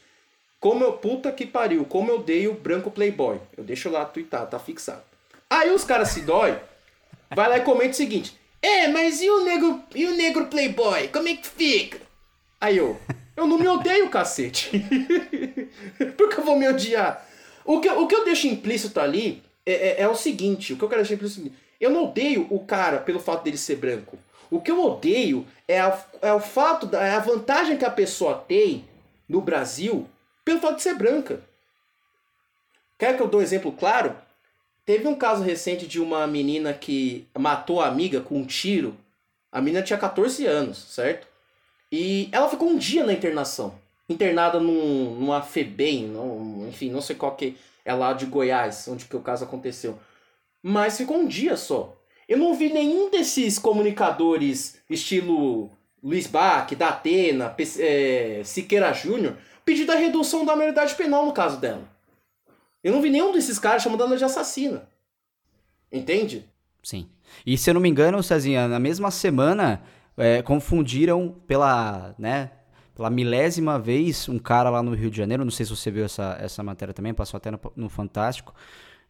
Como eu. Puta que pariu, como eu odeio branco playboy. Eu deixo lá twittar, tá fixado. Aí os caras se dói, vai lá e comenta o seguinte. É, mas e o negro, e o negro playboy? Como é que fica? Aí eu, eu não me odeio, cacete. <laughs> Por que eu vou me odiar? O que, o que eu deixo implícito ali é, é, é, o seguinte, o que eu quero implícito é o seguinte. Eu não odeio o cara pelo fato dele ser branco. O que eu odeio é, a, é o fato, da, é a vantagem que a pessoa tem no Brasil pelo fato de ser branca. Quer que eu dou um exemplo claro? Teve um caso recente de uma menina que matou a amiga com um tiro. A menina tinha 14 anos, certo? E ela ficou um dia na internação. Internada num, numa FEBEM, num, enfim, não sei qual que é lá de Goiás, onde que o caso aconteceu. Mas ficou um dia só. Eu não vi nenhum desses comunicadores estilo Luiz Bach, da Atena, é, Siqueira Júnior, pedir a redução da maioridade penal no caso dela. Eu não vi nenhum desses caras chamando ela de assassina. Entende? Sim. E se eu não me engano, Cezinha, na mesma semana é, confundiram pela, né, pela milésima vez um cara lá no Rio de Janeiro, não sei se você viu essa, essa matéria também, passou até no, no Fantástico.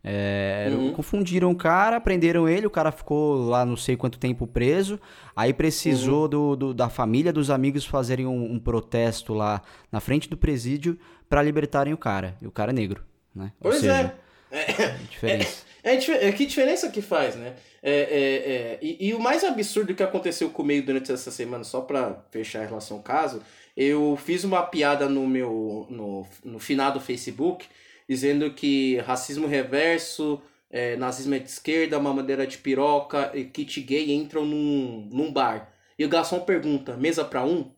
É, uhum. Confundiram o cara, prenderam ele, o cara ficou lá não sei quanto tempo preso. Aí precisou uhum. do, do, da família, dos amigos fazerem um, um protesto lá na frente do presídio para libertarem o cara. E o cara é negro né? Pois seja, é. <laughs> É, diferença. É, é, é, que diferença que faz, né? É, é, é, e, e, o mais absurdo que aconteceu comigo durante essa semana, só para fechar em relação ao caso, eu fiz uma piada no meu no, no final do Facebook dizendo que racismo reverso, é, nazismo é de esquerda, mamadeira de piroca e kit gay entram num, num bar. E o garçom pergunta, mesa para um?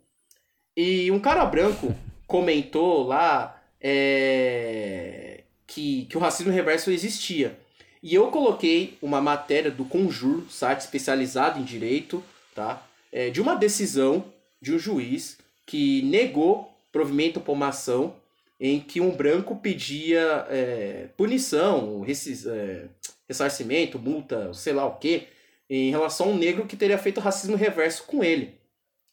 E um cara branco <laughs> comentou lá é, que, que o racismo reverso existia. E eu coloquei uma matéria do Conjur, site especializado em direito, tá? É, de uma decisão de um juiz que negou provimento por uma ação em que um branco pedia é, punição, é, ressarcimento, multa, sei lá o que, em relação a um negro que teria feito racismo reverso com ele.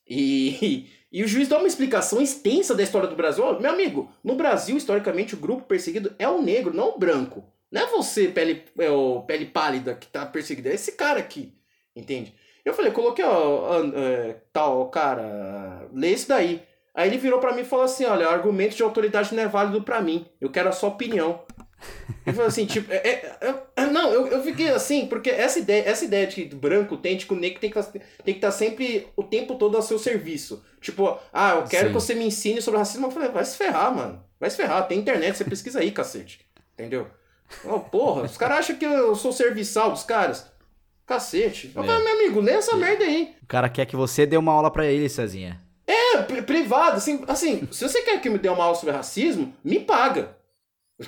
E, e o juiz dá uma explicação extensa da história do Brasil. Meu amigo, no Brasil, historicamente, o grupo perseguido é o negro, não o branco. Não é você, pele, é o pele pálida, que tá perseguido. É esse cara aqui. Entende? Eu falei, coloquei, ó, é, tal, cara, lê isso daí. Aí ele virou para mim e falou assim: olha, argumento de autoridade não é válido para mim. Eu quero a sua opinião. Ele falou assim, tipo, é, é, é, não, eu, eu fiquei assim, porque essa ideia, essa ideia de que branco tem, tipo, o negro tem que tá, tem que estar tá sempre o tempo todo a seu serviço. Tipo, ah, eu quero Sim. que você me ensine sobre racismo. Eu falei, vai se ferrar, mano. Vai se ferrar, tem internet, você pesquisa aí, cacete. Entendeu? Oh, porra, os caras acham que eu sou serviçal dos caras. Cacete. Eu falei, meu amigo, lê essa merda aí. O cara quer que você dê uma aula para ele, Cezinha. É, privado, assim, assim, se você quer que me dê uma aula sobre racismo, me paga.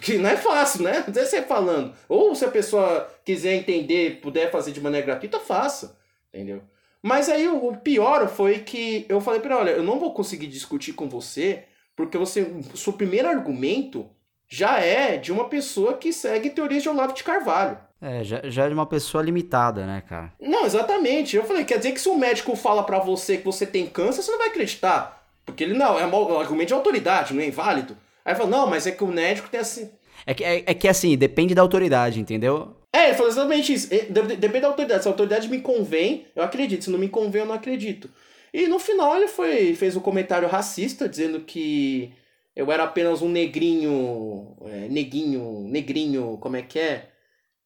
Que não é fácil, né? Não é você falando. Ou se a pessoa quiser entender, puder fazer de maneira gratuita, faça. Entendeu? Mas aí o pior foi que eu falei para olha, eu não vou conseguir discutir com você, porque você, o seu primeiro argumento já é de uma pessoa que segue teorias de Olavo de Carvalho. É, já, já é de uma pessoa limitada, né, cara? Não, exatamente. Eu falei, quer dizer que se um médico fala para você que você tem câncer, você não vai acreditar. Porque ele não, é um argumento de autoridade, não é inválido. Aí falou, não, mas é que o médico tem assim. É que, é, é que assim, depende da autoridade, entendeu? É, ele falou exatamente isso. Depende da autoridade. Se a autoridade me convém, eu acredito. Se não me convém, eu não acredito. E no final ele foi, fez um comentário racista, dizendo que eu era apenas um negrinho. É, neguinho. Negrinho, como é que é?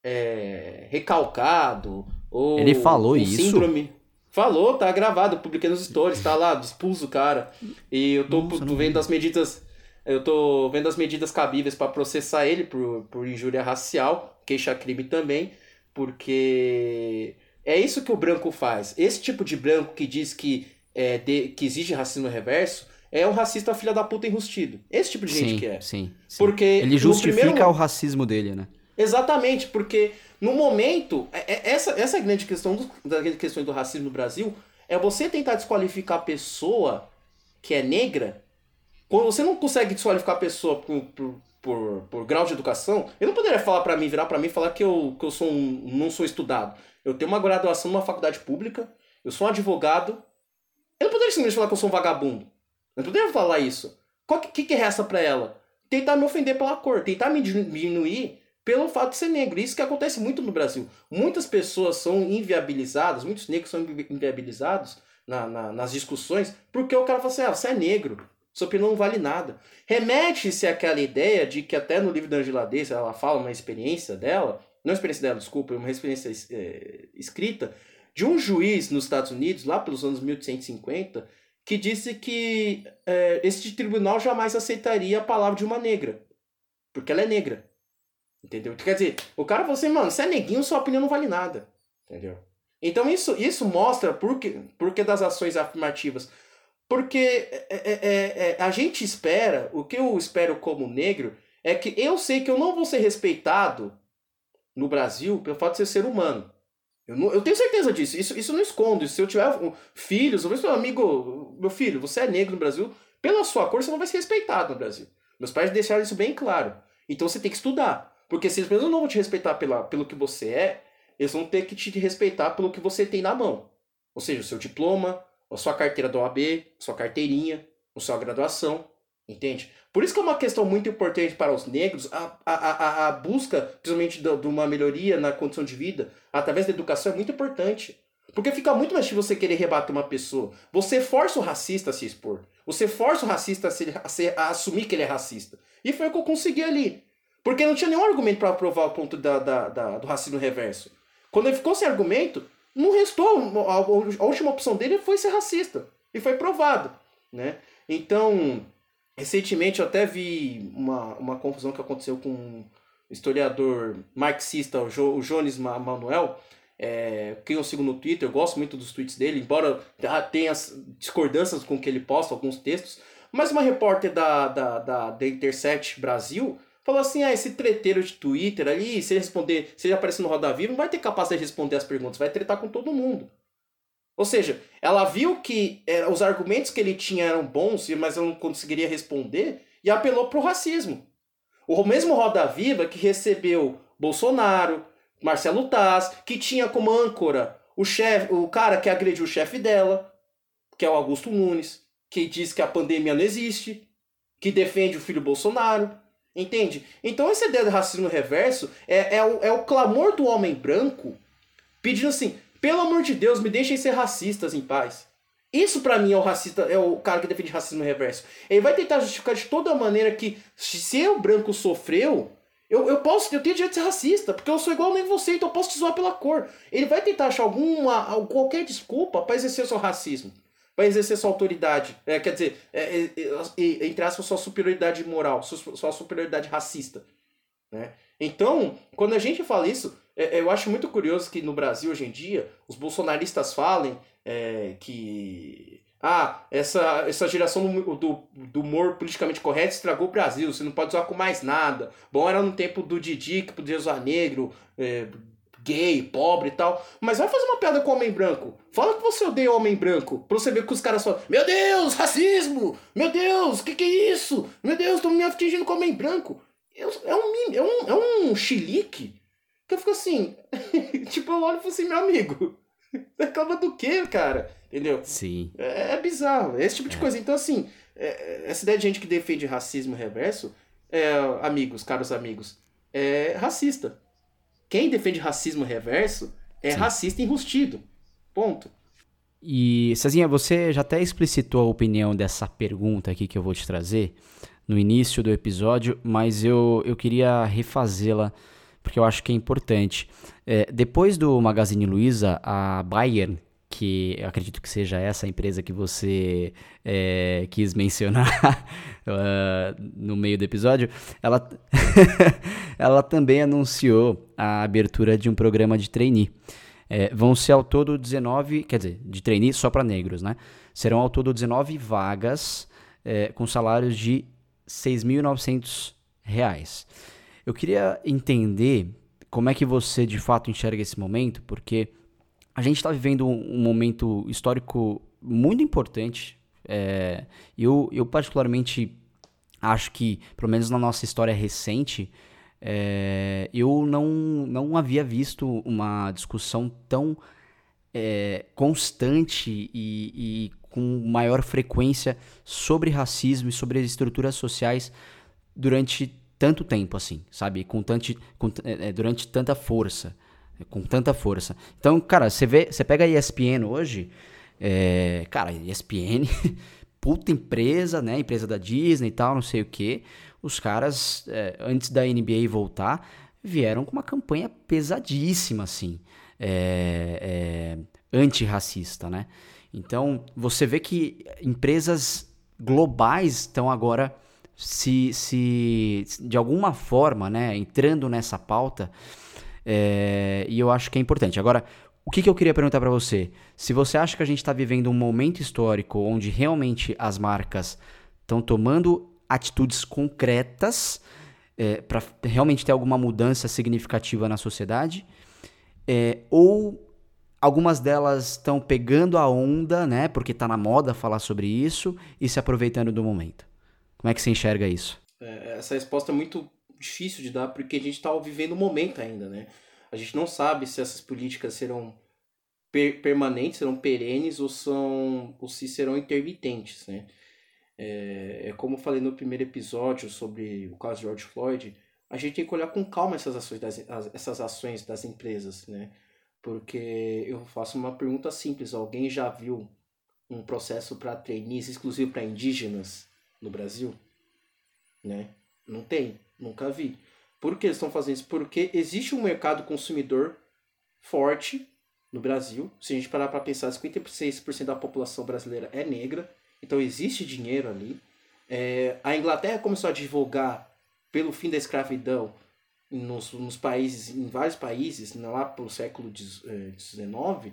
É recalcado. Ou ele falou isso? Síndrome. Falou, tá gravado, publiquei nos stories, tá lá, expulso o cara. E eu tô, Nossa, vendo as medidas. Eu tô vendo as medidas cabíveis para processar ele por, por injúria racial, queixa-crime também, porque é isso que o branco faz. Esse tipo de branco que diz que, é, de, que exige racismo reverso é um racista filha da puta enrustido. Esse tipo de gente sim, que é. Sim, sim. Porque Ele justifica primeiro... o racismo dele, né? Exatamente, porque no momento, é, é, essa, essa grande questão do, da questão do racismo no Brasil é você tentar desqualificar a pessoa que é negra. Quando você não consegue desqualificar a pessoa por, por, por, por grau de educação, ele não poderia falar para mim, virar para mim e falar que eu, que eu sou um, não sou estudado. Eu tenho uma graduação numa faculdade pública, eu sou um advogado. Eu não poderia simplesmente falar que eu sou um vagabundo. Eu não poderia falar isso. O que, que resta para ela? Tentar me ofender pela cor, tentar me diminuir pelo fato de ser negro. Isso que acontece muito no Brasil. Muitas pessoas são inviabilizadas, muitos negros são inviabilizados na, na, nas discussões, porque o cara fala assim: ah, você é negro, sua opinião não vale nada. Remete-se àquela ideia de que até no livro da Angela Davis ela fala uma experiência dela, não experiência dela, desculpa, uma experiência é, escrita, de um juiz nos Estados Unidos, lá pelos anos 1850, que disse que é, esse tribunal jamais aceitaria a palavra de uma negra, porque ela é negra. Entendeu? Quer dizer, o cara falou assim, mano, você é neguinho, sua opinião não vale nada. Entendeu? Então isso, isso mostra por que, por que das ações afirmativas. Porque é, é, é, é, a gente espera, o que eu espero como negro, é que eu sei que eu não vou ser respeitado no Brasil pelo fato de ser ser humano. Eu, não, eu tenho certeza disso. Isso, isso não escondo. Se eu tiver um, filhos, vou meu amigo, meu filho, você é negro no Brasil, pela sua cor você não vai ser respeitado no Brasil. Meus pais deixaram isso bem claro. Então você tem que estudar. Porque se pessoas não vão te respeitar pela, pelo que você é, eles vão ter que te respeitar pelo que você tem na mão. Ou seja, o seu diploma, a sua carteira da OAB, a sua carteirinha, a sua graduação. Entende? Por isso que é uma questão muito importante para os negros a, a, a, a busca, principalmente de uma melhoria na condição de vida, através da educação, é muito importante. Porque fica muito mais difícil você querer rebater uma pessoa. Você força o racista a se expor. Você força o racista a, se, a, se, a assumir que ele é racista. E foi o que eu consegui ali. Porque não tinha nenhum argumento para provar o ponto da, da, da, do racismo reverso. Quando ele ficou sem argumento, não restou. A, a, última opção dele foi ser racista. E foi provado. Né? Então, recentemente eu até vi uma, uma confusão que aconteceu com um historiador marxista, o, jo, o Jones Manuel. É, quem eu sigo no Twitter, eu gosto muito dos tweets dele, embora tenha discordâncias com que ele posta, alguns textos. Mas uma repórter da, da, da, da Intercept Brasil falou assim: ah, esse treteiro de Twitter ali, se ele responder, se ele aparecer no Roda Viva, não vai ter capacidade de responder as perguntas, vai tretar com todo mundo. Ou seja, ela viu que é, os argumentos que ele tinha eram bons, mas ela não conseguiria responder, e apelou pro racismo. O mesmo Roda Viva que recebeu Bolsonaro, Marcelo Taz, que tinha como âncora o chefe, o cara que agrediu o chefe dela, que é o Augusto Nunes, que diz que a pandemia não existe, que defende o filho Bolsonaro. Entende? Então essa ideia de racismo reverso é, é, o, é o clamor do homem branco pedindo assim, pelo amor de Deus, me deixem ser racistas em paz. Isso para mim é o racista, é o cara que defende racismo reverso. Ele vai tentar justificar de toda maneira que se o branco sofreu, eu, eu posso, eu tenho direito de ser racista, porque eu sou igual nem você, então eu posso te zoar pela cor. Ele vai tentar achar alguma, qualquer desculpa para exercer o seu racismo para exercer sua autoridade. É, quer dizer, é, é, é, entre aspas, sua superioridade moral, sua, superioridade racista. Né? Então, quando a gente fala isso, é, eu acho muito curioso que no Brasil hoje em dia os bolsonaristas falem é, que ah, essa, essa geração do, do, do, humor politicamente correto estragou o Brasil, você não pode usar com mais nada. Bom, era no tempo do Didi que podia usar negro, gay, pobre e tal. Mas vai fazer uma piada com homem branco. Fala que você odeia homem branco. Pra você ver que os caras falam: Meu Deus, racismo! Meu Deus, o que, que é isso? Meu Deus, estão me atingindo com homem branco. É, um, é, um, é um chilique que eu fico assim. <laughs> tipo, eu olho e falo assim: Meu amigo, <laughs> reclama do que, cara? Entendeu? Sim. É, é bizarro. Esse tipo de é. coisa. Então, assim, é, essa ideia de gente que defende racismo reverso, é, amigos, caros amigos, é racista. Quem defende racismo reverso é Sim. racista enrustido. Ponto. E, Cezinha, você já até explicitou a opinião dessa pergunta aqui que eu vou te trazer no início do episódio, mas eu, eu queria refazê-la porque eu acho que é importante. É, depois do Magazine Luiza, a Bayern, que eu acredito que seja essa empresa que você é, quis mencionar uh, <laughs> no meio do episódio, ela, <laughs> ela também anunciou a abertura de um programa de trainee. É, vão ser ao todo 19, quer dizer, de trainee só para negros, né? Serão ao todo 19 vagas é, com salários de R$ 6.900. Eu queria entender como é que você de fato enxerga esse momento, porque a gente está vivendo um, momento histórico muito importante. É, eu, eu, particularmente, acho que, pelo menos na nossa história recente, é, eu não, não havia visto uma discussão tão é, constante e, e, com maior frequência sobre racismo e sobre as estruturas sociais durante tanto tempo assim, sabe? Com, tanto, com é, é, durante tanta força com tanta força. Então, cara, você vê, você pega a ESPN hoje, é, cara, ESPN, <laughs> puta empresa, né? Empresa da Disney e tal, não sei o que. Os caras, é, antes da NBA voltar, vieram com uma campanha pesadíssima, assim, é, é, antirracista, né? Então, você vê que empresas globais estão agora se, se de alguma forma, né, entrando nessa pauta é, e eu acho que é importante. Agora, o que, que eu queria perguntar para você? Se você acha que a gente está vivendo um momento histórico onde realmente as marcas estão tomando atitudes concretas é, para realmente ter alguma mudança significativa na sociedade, é, ou algumas delas estão pegando a onda, né, porque está na moda falar sobre isso e se aproveitando do momento. Como é que você enxerga isso? É, essa resposta é muito difícil de dar porque a gente está vivendo um momento ainda, né? A gente não sabe se essas políticas serão per permanentes, serão perenes ou, são, ou se serão intermitentes, né? É, é como eu falei no primeiro episódio sobre o caso de George Floyd, a gente tem que olhar com calma essas ações das, essas ações das empresas, né? Porque eu faço uma pergunta simples: alguém já viu um processo para trainees exclusivo para indígenas no Brasil? Né? Não tem. Nunca vi. Por que eles estão fazendo isso? Porque existe um mercado consumidor forte no Brasil. Se a gente parar para pensar, 56% da população brasileira é negra. Então existe dinheiro ali. É, a Inglaterra começou a divulgar pelo fim da escravidão nos, nos países, em vários países, lá pelo século XIX,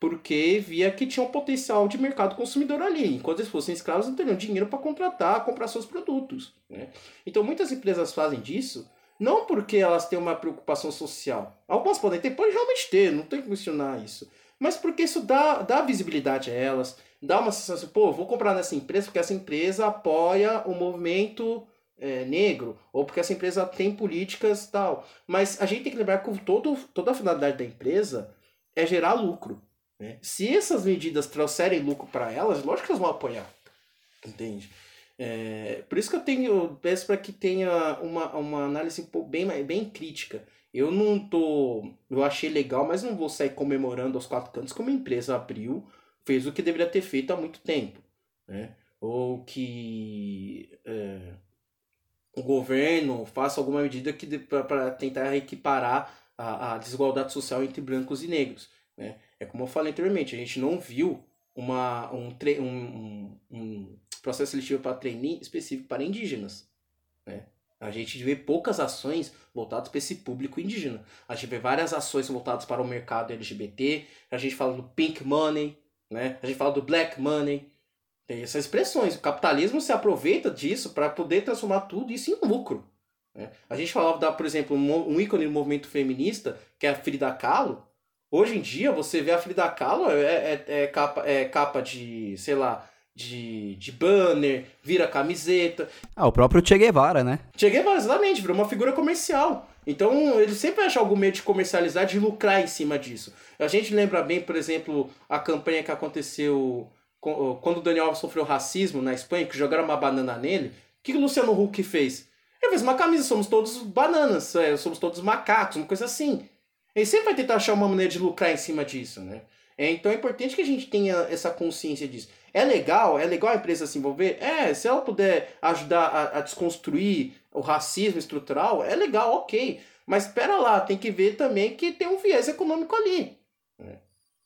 porque via que tinha um potencial de mercado consumidor ali. Enquanto eles fossem escravos, não teriam dinheiro para contratar, comprar seus produtos. Né? Então muitas empresas fazem disso não porque elas têm uma preocupação social. Algumas podem ter, podem realmente ter, não tem que questionar isso. Mas porque isso dá, dá visibilidade a elas, dá uma sensação, pô, vou comprar nessa empresa porque essa empresa apoia o movimento é, negro, ou porque essa empresa tem políticas tal. Mas a gente tem que lembrar que todo, toda a finalidade da empresa é gerar lucro. Né? Se essas medidas trouxerem lucro para elas, lógico que elas vão apoiar. Entende? É, por isso que eu tenho, eu peço para que tenha uma, uma análise bem, bem crítica. Eu não tô. Eu achei legal, mas não vou sair comemorando aos quatro cantos como a empresa abriu, fez o que deveria ter feito há muito tempo. Né? Ou que é, o governo faça alguma medida que para tentar equiparar a, a desigualdade social entre brancos e negros. Né? É como eu falei anteriormente, a gente não viu uma, um, um, um processo seletivo para trainee específico para indígenas. Né? A gente vê poucas ações voltadas para esse público indígena. A gente vê várias ações voltadas para o mercado LGBT, a gente fala do pink money, né? a gente fala do black money. Tem essas expressões. O capitalismo se aproveita disso para poder transformar tudo isso em lucro. Né? A gente falava, da, por exemplo, um ícone do movimento feminista, que é a Frida Kahlo, Hoje em dia, você vê a Frida Kahlo, é, é, é, capa, é capa de, sei lá, de, de banner, vira camiseta. Ah, o próprio Che Guevara, né? Che Guevara, exatamente, virou uma figura comercial. Então, ele sempre acha algum meio de comercializar, de lucrar em cima disso. A gente lembra bem, por exemplo, a campanha que aconteceu quando o Daniel sofreu racismo na Espanha, que jogaram uma banana nele. O que o Luciano Huck fez? Ele fez uma camisa, somos todos bananas, é, somos todos macacos, uma coisa assim. Ele sempre vai tentar achar uma maneira de lucrar em cima disso, né? É, então é importante que a gente tenha essa consciência disso. É legal, é legal a empresa se envolver? É, se ela puder ajudar a, a desconstruir o racismo estrutural, é legal, ok. Mas espera lá, tem que ver também que tem um viés econômico ali. Né?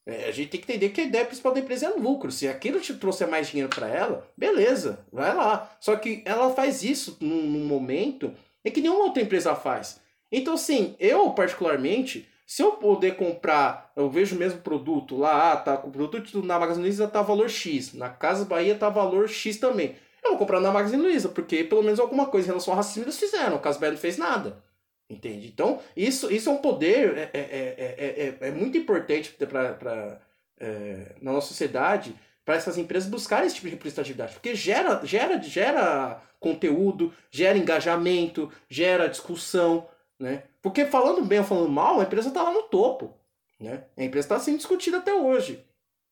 É, a gente tem que entender que a ideia principal da empresa é lucro. Se aquilo te trouxer mais dinheiro para ela, beleza, vai lá. Só que ela faz isso num, num momento em que nenhuma outra empresa faz. Então, assim, eu particularmente, se eu poder comprar, eu vejo o mesmo produto lá, ah, tá, o produto na Magazine Luiza tá valor X, na Casa Bahia tá valor X também. Eu vou comprar na Magazine Luiza, porque pelo menos alguma coisa em relação ao racismo eles fizeram, a Casa Bahia não fez nada. Entende? Então, isso, isso é um poder, é, é, é, é, muito importante para é, na nossa sociedade para essas empresas buscarem esse tipo de representatividade, porque gera, gera, gera conteúdo, gera engajamento, gera discussão, né? Porque falando bem ou falando mal, a empresa está lá no topo, né? A empresa está sendo discutida até hoje.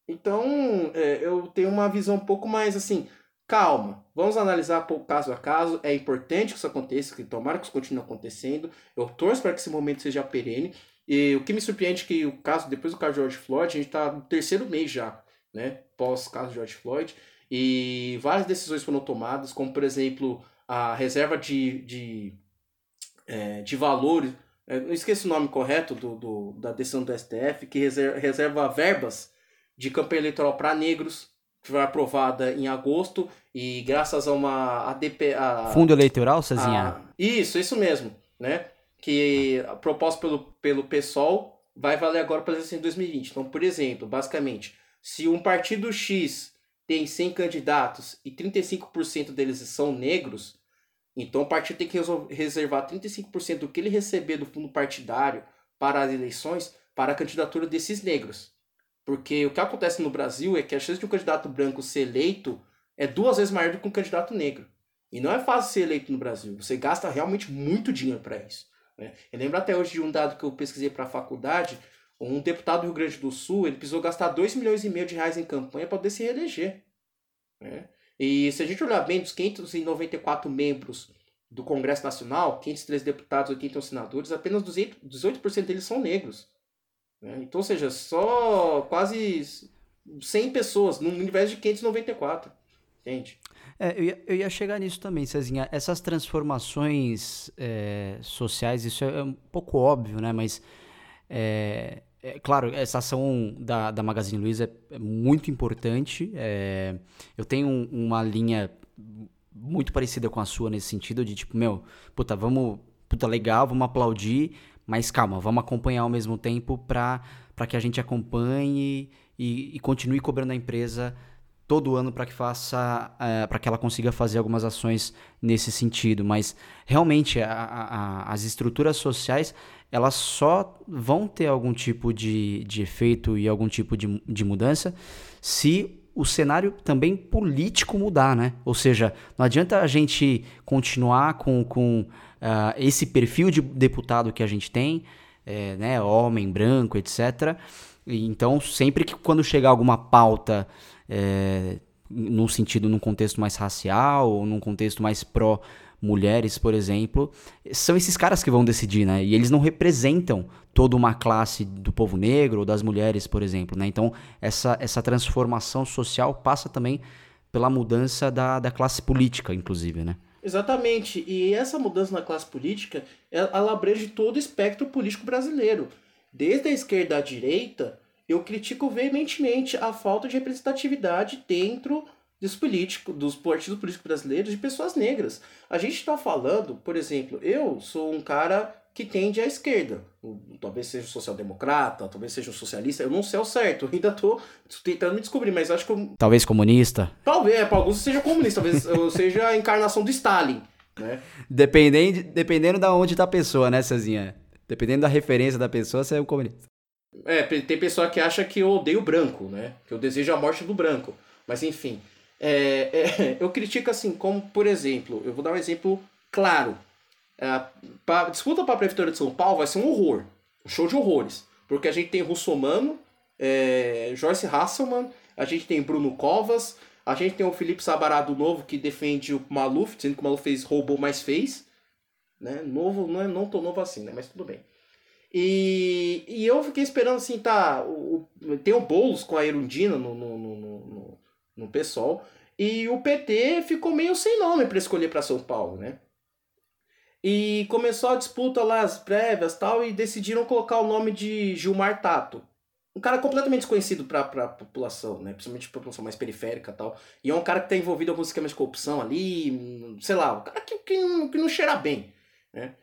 Então, é, eu tenho uma visão um pouco mais assim, calma, vamos analisar caso a caso. É importante que isso aconteça, que tomara que isso continue acontecendo. Eu torço para que esse momento seja perene. E o que me surpreende é que o caso, depois do caso de George Floyd, a gente está no terceiro mês já, né? Pós caso de George Floyd. E várias decisões foram tomadas, como por exemplo a reserva de, de, é, de valores. É, não esqueci o nome correto do, do, da decisão do STF, que reserva, reserva verbas de campanha eleitoral para negros, que foi aprovada em agosto, e graças a uma ADP. A, Fundo eleitoral, Cezinha? A, isso, isso mesmo, né? Que proposto pelo, pelo PSOL vai valer agora para eleição em 2020. Então, por exemplo, basicamente, se um partido X tem 100 candidatos e 35% deles são negros, então o partido tem que reservar 35% do que ele receber do fundo partidário para as eleições para a candidatura desses negros. Porque o que acontece no Brasil é que a chance de um candidato branco ser eleito é duas vezes maior do que um candidato negro. E não é fácil ser eleito no Brasil. Você gasta realmente muito dinheiro para isso. Né? Eu lembro até hoje de um dado que eu pesquisei para a faculdade. Um deputado do Rio Grande do Sul ele precisou gastar 2 milhões e meio de reais em campanha para poder se reeleger. Né? E se a gente olhar bem, dos 594 membros do Congresso Nacional, 503 deputados, 81 senadores, apenas 18% deles são negros. Né? Então, ou seja, só quase 100 pessoas no universo de 594. Entende? É, eu, ia, eu ia chegar nisso também, Cezinha. Essas transformações é, sociais, isso é um pouco óbvio, né? Mas, é, é claro, essa ação da, da Magazine Luiza é, é muito importante. É, eu tenho um, uma linha muito parecida com a sua nesse sentido, de tipo, meu, puta, vamos, puta, legal, vamos aplaudir, mas calma, vamos acompanhar ao mesmo tempo para que a gente acompanhe e, e, continue cobrando a empresa todo ano para que faça é, para que ela consiga fazer algumas ações nesse sentido mas realmente a, a, as estruturas sociais elas só vão ter algum tipo de, de efeito e algum tipo de, de mudança se o cenário também político mudar, né? Ou seja, não adianta a gente continuar com, com uh, esse perfil de deputado que a gente tem, é, né, homem, branco, etc. então, sempre que quando chegar alguma pauta é, num sentido, num contexto mais racial ou num contexto mais pró mulheres, por exemplo, são esses caras que vão decidir, né? E eles não representam toda uma classe do povo negro ou das mulheres, por exemplo, né? Então, essa, essa transformação social passa também pela mudança da, da classe política, inclusive, né? Exatamente. E essa mudança na classe política, ela abrange todo o espectro político brasileiro. Desde a esquerda à direita, eu critico veementemente a falta de representatividade dentro dos políticos, dos partidos políticos brasileiros de pessoas negras. A gente está falando, por exemplo, eu sou um cara que tende à esquerda. Talvez seja um social-democrata, talvez seja um socialista, eu não sei ao certo, eu <laughs> ainda estou tentando me descobrir, mas acho que. Eu... Talvez comunista? Talvez, é, para alguns seja comunista, talvez eu <laughs> seja a encarnação do Stalin. Né? Dependendo, dependendo da onde está a pessoa, né, Cezinha? Dependendo da referência da pessoa, você é um comunista. É, tem pessoa que acha que eu odeio branco, né? Que eu desejo a morte do branco. Mas enfim. É, é, <laughs> eu critico assim, como por exemplo, eu vou dar um exemplo claro. É, pra, disputa para a Prefeitura de São Paulo vai ser um horror. Um show de horrores. Porque a gente tem Russomano, é, Joyce Hasselman, a gente tem Bruno Covas, a gente tem o Felipe Sabarado novo que defende o Maluf, dizendo que o Maluf fez roubou, mais fez. Né? Novo, não é não tão novo assim, né? Mas tudo bem. E, e eu fiquei esperando assim, tá. O, tem o Boulos com a Erundina no, no, no, no, no PSOL. E o PT ficou meio sem nome para escolher para São Paulo, né? E começou a disputa lá, as prévias tal, e decidiram colocar o nome de Gilmar Tato. um cara completamente desconhecido pra, pra população, né? Principalmente pra população mais periférica tal. E é um cara que tá envolvido em alguns esquemas de corrupção ali, sei lá, um cara que, que, que não cheira bem, né?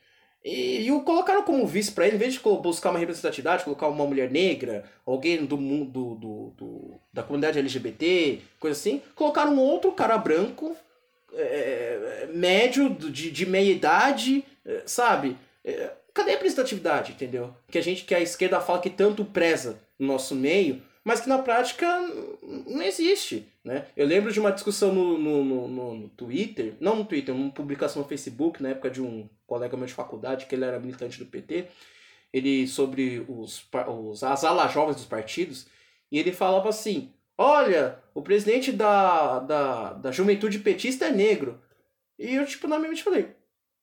E, e o colocaram como vice para ele, em vez de buscar uma representatividade, colocar uma mulher negra, alguém do mundo do, do, da comunidade LGBT, coisa assim, colocaram um outro cara branco, é, médio, de, de meia idade, é, sabe? É, cadê a representatividade, entendeu? Que a gente, que a esquerda fala que tanto preza no nosso meio, mas que na prática não existe. Né? Eu lembro de uma discussão no, no, no, no Twitter, não no Twitter, uma publicação no Facebook, na época de um colega meu de faculdade, que ele era militante do PT, ele sobre os, os, as alas jovens dos partidos, e ele falava assim, olha, o presidente da, da, da juventude petista é negro. E eu, tipo, na minha mente falei,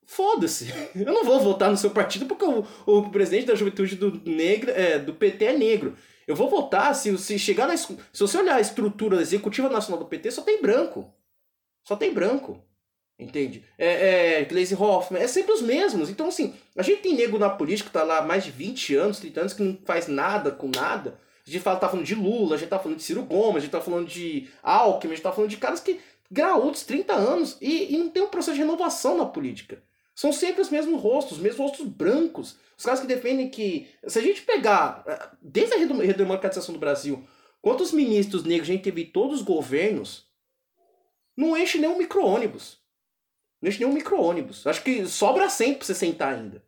foda-se, eu não vou votar no seu partido porque o, o presidente da juventude do, negra, é, do PT é negro. Eu vou votar se, se chegar na. Se você olhar a estrutura executiva nacional do PT, só tem branco. Só tem branco. Entende? É, é Glaze Hoffman, é sempre os mesmos. Então, assim, a gente tem nego na política que tá lá há mais de 20 anos, 30 anos, que não faz nada com nada. A gente fala, tá falando de Lula, a gente tá falando de Ciro Gomes, a gente tá falando de Alckmin, a gente tá falando de caras que graúdos, 30 anos, e, e não tem um processo de renovação na política. São sempre os mesmos rostos, os mesmos rostos brancos. Os caras que defendem que. Se a gente pegar. Eh, desde a redemocratização do Brasil, quantos ministros negros a gente teve em todos os governos, não enche nem um micro-ônibus. Não enche nem um micro-ônibus. Acho que sobra 100 pra você sentar ainda.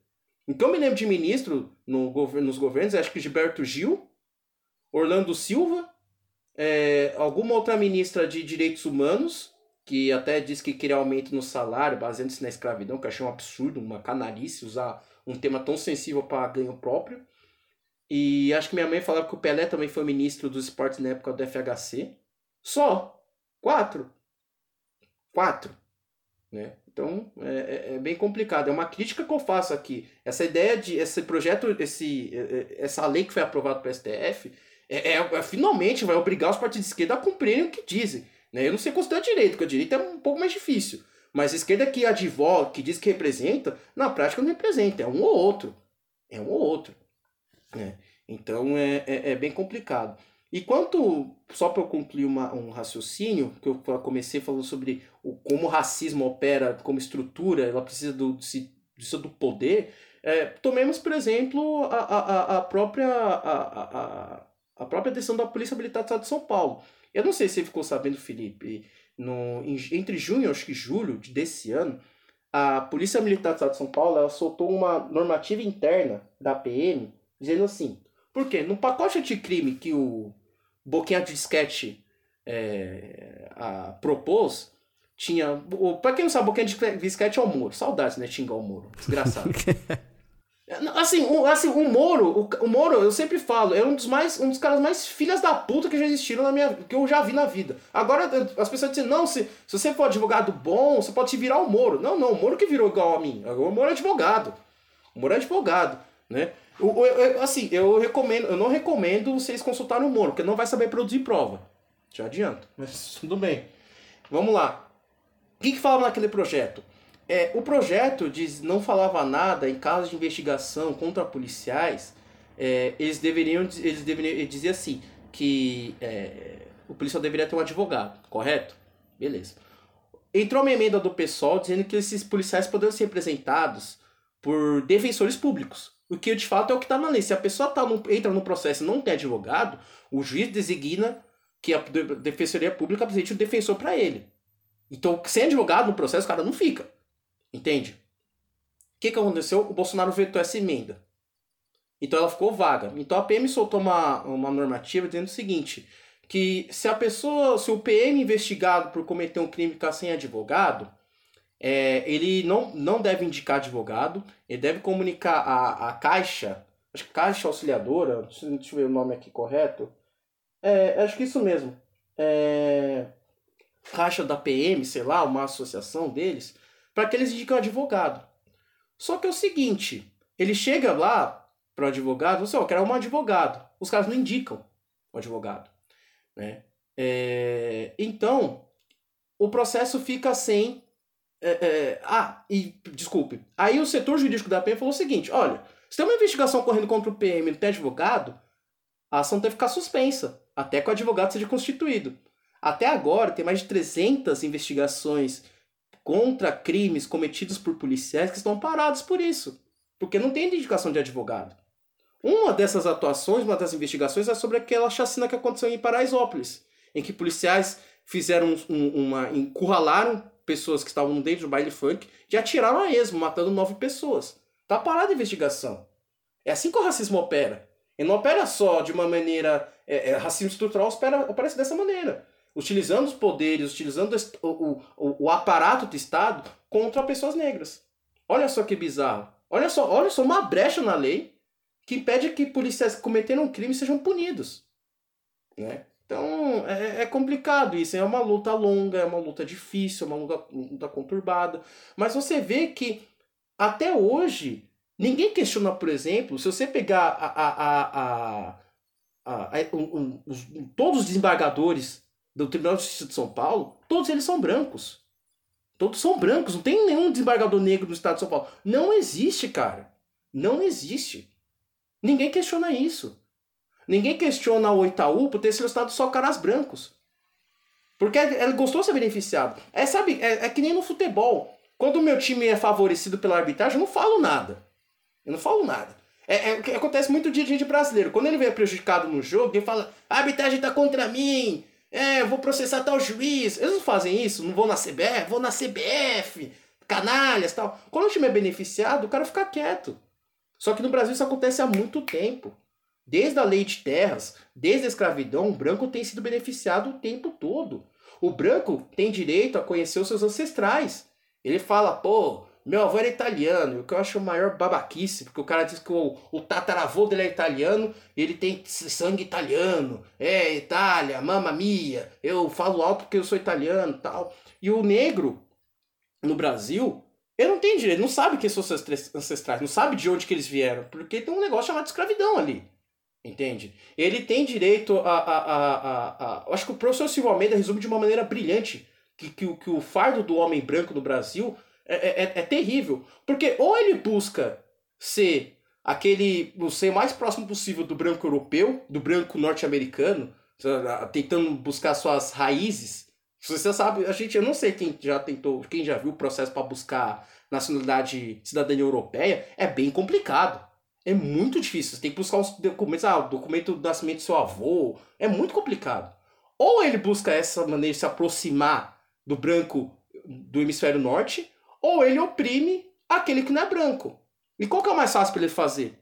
Então eu me lembro de ministro no, nos governos, acho que Gilberto Gil, Orlando Silva, é, alguma outra ministra de direitos humanos, que até disse que queria aumento no salário, baseando-se na escravidão, que eu achei um absurdo, uma canalice usar um tema tão sensível para ganho próprio. E acho que minha mãe falava que o Pelé também foi ministro dos esportes na época do FHC. Só. Quatro. Quatro. Né? Então é, é, é, bem complicado. É uma crítica que eu faço aqui. Essa ideia de esse projeto, esse, é, é, essa lei que foi aprovada pelo STF, é, é, finalmente vai obrigar os partidos de esquerda a cumprirem o que dizem. Né? Eu não sei considerar direito, porque a direita é um pouco mais difícil. Mas a esquerda que advoga, que diz que representa, na prática não representa, é um ou outro. É um ou outro. Né? Então é, é, é, bem complicado. E quanto, só para eu concluir uma, um raciocínio, que eu comecei falando sobre o, como o racismo opera como estrutura, ela precisa do, precisa do poder, é, tomemos, por exemplo, a, a, a, própria, a, a, a própria decisão da Polícia Militar do Estado de São Paulo. Eu não sei se você ficou sabendo, Felipe, no, entre junho acho que julho desse ano, a Polícia Militar do Estado de São Paulo soltou uma normativa interna da PM dizendo assim: por quê? No pacote de crime que o Boquinha de Disquete é, a, propôs, tinha. Pra quem não sabe, Boquinha de Disquete é o Moro. Saudades, né? Xingar o Moro. Desgraçado. <laughs> Assim, o, assim, o Moro, o, o, Moro, eu sempre falo, é um dos mais, um dos caras mais filhas da puta que já existiram na minha, que eu já vi na vida. Agora as pessoas dizem, não, se, se você for advogado bom, você pode te virar o Moro. Não, não, o Moro que virou igual a mim. O Moro é advogado. O Moro é advogado, né? O, eu, assim, eu recomendo, eu não recomendo vocês consultarem o Moro, porque não vai saber produzir prova. Já adianto, mas tudo bem. Vamos lá. O que, que falava naquele projeto? É, o projeto diz, não falava nada em casos de investigação contra policiais. É, eles deveriam, eles deveriam dizer assim que é, o policial deveria ter um advogado, correto? Beleza. Entrou uma emenda do pessoal dizendo que esses policiais poderiam ser representados por defensores públicos. O que de fato é o que está na lei. Se a pessoa tá no, entra no processo e não tem advogado, o juiz designa que a defensoria pública apresente o defensor para ele. Então, sem advogado no processo, o cara não fica. Entende? O que, que aconteceu? O Bolsonaro vetou essa emenda. Então ela ficou vaga. Então a PM soltou uma, uma normativa dizendo o seguinte: que se a pessoa, se o PM investigado por cometer um crime ficar sem advogado, é, ele não, não deve indicar advogado, ele deve comunicar a, a caixa, acho que caixa auxiliadora, deixa eu ver o nome aqui correto. É, acho que isso mesmo. É, caixa da PM, sei lá, uma associação deles, para que eles indiquem um advogado. Só que é o seguinte, ele chega lá para o advogado, você, ó, eu quero um advogado. Os caras não indicam o advogado, né? É, então, o processo fica sem... É, é, ah, e desculpe. Aí o setor jurídico da PM falou o seguinte, olha, se tem uma investigação correndo contra o PM e não tem advogado, a ação teve que ficar suspensa, até que o advogado seja constituído. Até agora, tem mais de 300 investigações contra crimes cometidos por policiais que estão parados por isso, porque não tem indicação de advogado. Uma dessas atuações, uma das investigações é sobre aquela chacina que aconteceu em Paraisópolis, em que policiais fizeram um, uma encurralaram pessoas que estavam dentro do baile funk e atiraram a esmo, matando nove pessoas. Tá parada a investigação. É assim que o racismo opera. Ele não opera só de uma maneira. É, é, racismo estrutural opera, opera dessa maneira. Utilizando os poderes, utilizando o, o, o aparato do Estado contra pessoas negras. Olha só que bizarro. Olha só, olha só uma brecha na lei que impede que policiais que cometeram crime sejam punidos. Né? Então é, é, complicado isso, é uma luta longa, é uma luta difícil, é uma luta, luta conturbada. Mas você vê que até hoje ninguém questiona, por exemplo, se você pegar a, a, a, a, a um, um, os, todos os desembargadores do Tribunal de Justiça de São Paulo, todos eles são brancos. Todos são brancos, não tem nenhum desembargador negro no estado de São Paulo. Não existe, cara. Não existe. Ninguém questiona isso. Ninguém questiona o Itaú por ter selecionado só caras brancos. Porque ele gostou de ser beneficiado. É, sabe, é, é que nem no futebol. Quando o meu time é favorecido pela arbitragem, eu não falo nada. Eu não falo nada. É, é, acontece muito de gente brasileiro. Quando ele vem prejudicado no jogo, ele fala: a arbitragem tá contra mim. É, eu vou processar tal juiz. Eles não fazem isso, não vão na CBF, vou na CBF, canalhas tal. Quando o time é beneficiado, o cara fica quieto. Só que no Brasil isso acontece há muito tempo. Desde a lei de terras, desde a escravidão, o branco tem sido beneficiado o tempo todo. O branco tem direito a conhecer os seus ancestrais. Ele fala, pô, meu avô era italiano, o que eu acho o maior babaquice, porque o cara diz que o, o tataravô dele é italiano e ele tem sangue italiano. É, Itália, mamma mia, eu falo alto porque eu sou italiano tal. E o negro, no Brasil, ele não tem direito, não sabe quem são seus ancestrais, não sabe de onde que eles vieram, porque tem um negócio chamado escravidão ali. Entende? Ele tem direito a. a, a, a, a acho que o professor Silva Almeida resume de uma maneira brilhante que, que, que o fardo do homem branco no Brasil é, é, é, é terrível. Porque ou ele busca ser aquele. ser mais próximo possível do branco europeu, do branco norte-americano, tentando buscar suas raízes. Você sabe, a gente, eu não sei quem já tentou, quem já viu o processo para buscar nacionalidade, cidadania europeia, é bem complicado. É muito difícil. Você tem que buscar os documentos, ah, o documento do nascimento do seu avô. É muito complicado. Ou ele busca essa maneira de se aproximar do branco do hemisfério norte, ou ele oprime aquele que não é branco. E qual que é o mais fácil para ele fazer?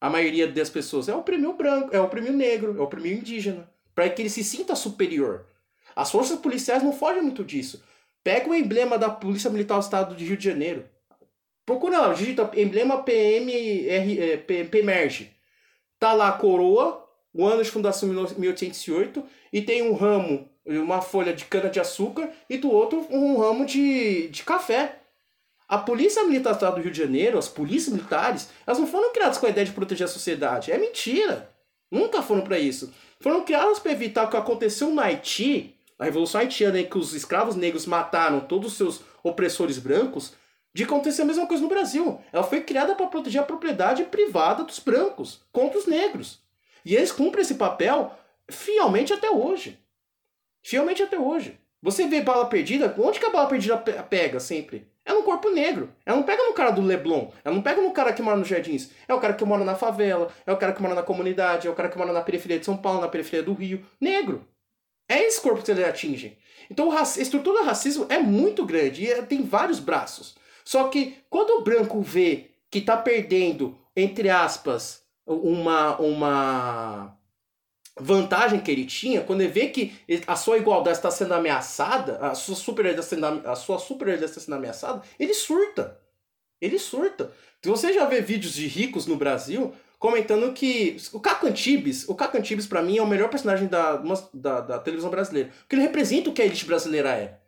A maioria das pessoas é oprimir o branco, é oprimir o negro, é oprimir o indígena, para que ele se sinta superior. As forças policiais não fogem muito disso. Pega o emblema da Polícia Militar do Estado de Rio de Janeiro. Procura lá, digita emblema PMR, PMERG. Tá lá a coroa, o ano de fundação 1808, e tem um ramo, uma folha de cana-de-açúcar, e do outro um ramo de, de café. A Polícia Militar do Rio de Janeiro, as polícias militares, elas não foram criadas com a ideia de proteger a sociedade. É mentira. Nunca foram para isso. Foram criadas para evitar o que aconteceu no Haiti, a Revolução Haitiana, em que os escravos negros mataram todos os seus opressores brancos de acontecer a mesma coisa no Brasil. Ela foi criada para proteger a propriedade privada dos brancos contra os negros. E eles cumprem esse papel fielmente até hoje. Fielmente até hoje. Você vê bala perdida, onde que a bala perdida pega sempre? É no corpo negro. Ela não pega no cara do Leblon. Ela não pega no cara que mora nos jardins. É o cara que mora na favela. É o cara que mora na comunidade. É o cara que mora na periferia de São Paulo, na periferia do Rio. Negro. É esse corpo que eles atingem. Então a estrutura do racismo é muito grande e tem vários braços. Só que quando o branco vê que está perdendo, entre aspas, uma, uma vantagem que ele tinha, quando ele vê que a sua igualdade está sendo ameaçada, a sua superioridade está sendo, a sua superioridade está sendo ameaçada, ele surta. Ele surta. Se você já vê vídeos de ricos no Brasil comentando que o Caco Antibes, o Caco Antibes para mim é o melhor personagem da, da, da televisão brasileira, porque ele representa o que a elite brasileira é.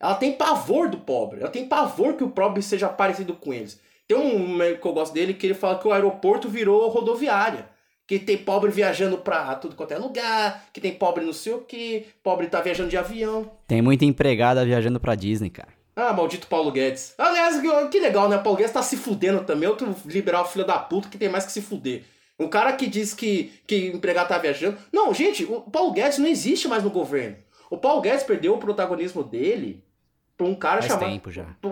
Ela tem pavor do pobre. Ela tem pavor que o pobre seja parecido com eles. Tem um que eu gosto dele que ele fala que o aeroporto virou rodoviária. Que tem pobre viajando pra tudo quanto é lugar, que tem pobre não sei o que, pobre tá viajando de avião. Tem muita empregada viajando pra Disney, cara. Ah, maldito Paulo Guedes. Aliás, que legal, né? Paulo Guedes tá se fudendo também. Outro liberal filho da puta que tem mais que se fuder. Um cara que diz que, que empregado tá viajando. Não, gente, o Paulo Guedes não existe mais no governo. O Paulo Guedes perdeu o protagonismo dele pra um cara Faz chamado. tempo já. <laughs> O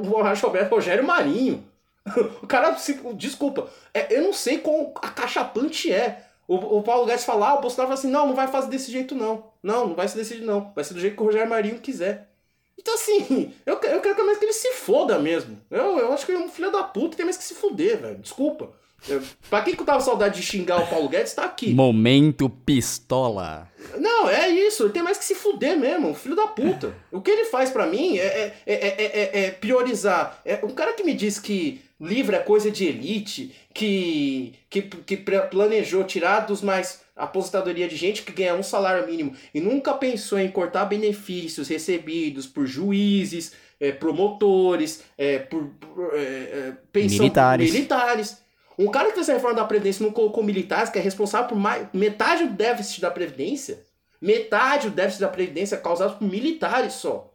Rogério Marinho. <laughs> O cara, desculpa, é, eu não sei qual a caixa punch é. O, o Paulo Guedes fala, ah, o Bolsonaro fala assim, não, não vai fazer desse jeito não. Não, não vai ser desse jeito não. Vai ser do jeito que o Rogério Marinho quiser. Então assim, eu, eu quero que ele se foda mesmo. Eu, eu acho que ele é um filho da puta tem mais que se fuder, velho. Desculpa. Eu, pra quem que eu tava saudade de xingar o Paulo Guedes, tá aqui. Momento pistola. Não, é isso. Ele tem mais que se fuder mesmo. Filho da puta. O que ele faz para mim é, é, é, é, priorizar. É, um cara que me diz que livro é coisa de elite, que, que, que planejou tirar dos mais aposentadoria de gente que ganha um salário mínimo e nunca pensou em cortar benefícios recebidos por juízes, é, promotores, é, por, por é, pensão militares. militares. Um cara que fez a reforma da Previdência não colocou militares, que é responsável por mais, metade do déficit da Previdência, metade do déficit da Previdência é causado por militares só.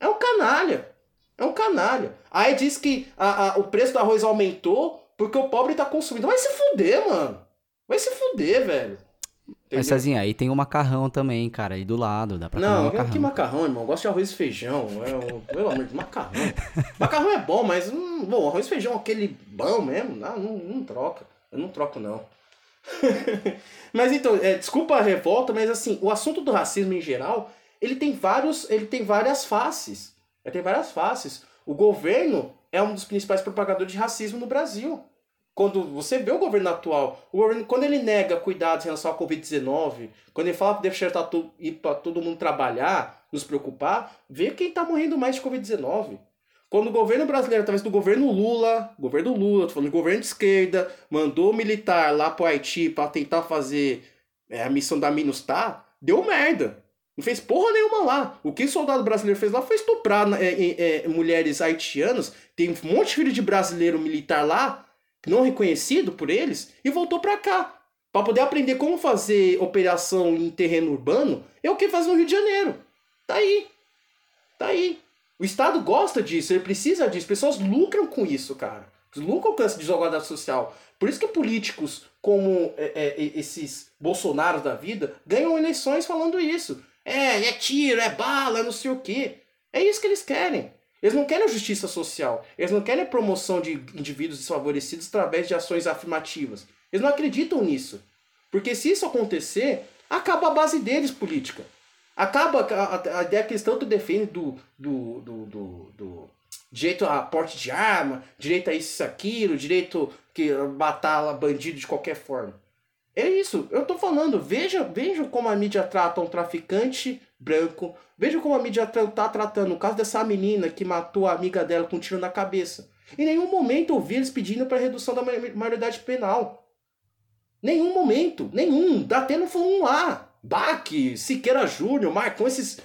É um canalha. É um canalha. Aí diz que a, a, o preço do arroz aumentou porque o pobre tá consumindo. Vai se fuder, mano. Vai se fuder, velho. Mas, Cezinha, aí tem o macarrão também, cara, aí do lado, dá pra não, comer macarrão. que macarrão, irmão? Eu gosto de arroz e feijão. É, pelo amor de macarrão. macarrão é bom, mas, hum, bom, arroz e feijão, aquele bom mesmo, não, não, não troca. Eu não troco, não. <laughs> mas então, é, desculpa a revolta, mas assim, o assunto do racismo em geral, ele tem vários, ele tem várias faces. Ele tem várias faces. O governo é um dos principais propagadores de racismo no Brasil quando você vê o governo atual, o governo, quando ele nega cuidados em relação à Covid-19, quando ele fala que deve deixar to, ir para todo mundo trabalhar, nos preocupar, vê quem está morrendo mais de Covid-19. Quando o governo brasileiro, através do governo Lula, governo Lula, tô falando do governo de esquerda, mandou militar lá pro Haiti para tentar fazer é, a missão da MINUSTAH, deu merda. Não fez porra nenhuma lá. O que o soldado brasileiro fez lá foi estuprar é, é, mulheres haitianas. Tem um monte de filho de brasileiro militar lá não reconhecido por eles e voltou para cá para poder aprender como fazer operação em terreno urbano. É o que faz no Rio de Janeiro. Tá aí. Tá aí. O Estado gosta disso, ele precisa disso. Pessoas lucram com isso, cara. Lucram com essa desigualdade social. Por isso que políticos como é, é, esses Bolsonaros da vida ganham eleições falando isso. É, é tiro, é bala, não sei o quê. É isso que eles querem. Eles não querem a justiça social. Eles não querem a promoção de indivíduos desfavorecidos através de ações afirmativas. Eles não acreditam nisso. Porque se isso acontecer, acaba a base deles política. Acaba a, ideia que eles tanto defendem do, do, do, do, do direito a porte de arma, direito a isso, aquilo, direito que matar bandido de qualquer forma. É isso, eu tô falando, veja, veja como a mídia trata um traficante branco, veja como a mídia tá tratando o caso dessa menina que matou a amiga dela com um tiro na cabeça. Em nenhum momento eu vi eles pedindo para redução da maioridade penal. Nenhum momento, nenhum. Da até não foi um lá. Baque, Siqueira Júnior, Marcão, esses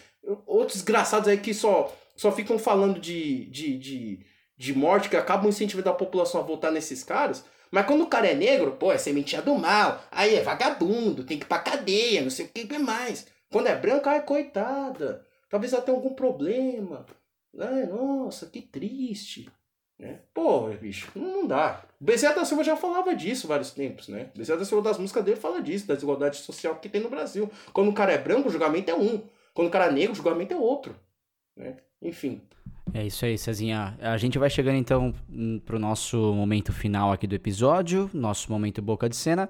outros desgraçados aí que só, só ficam falando de, de, de, de morte, que acabam incentivando a população a votar nesses caras. Mas quando o cara é negro, pô, é sementinha do mal, aí é vagabundo, tem que ir pra cadeia, não sei o que mais. Quando é branco, ai, coitada, talvez ela tenha algum problema. Ai, nossa, que triste. Né? Pô, bicho, não dá. O Bezerra da Silva já falava disso vários tempos, né? O Bezerra da Silva das músicas dele fala disso, da desigualdade social que tem no Brasil. Quando o cara é branco, o julgamento é um. Quando o cara é negro, o julgamento é outro. Né? Enfim. É isso aí, Cezinha. A gente vai chegando então hum, pro nosso momento final aqui do episódio, nosso momento boca de cena.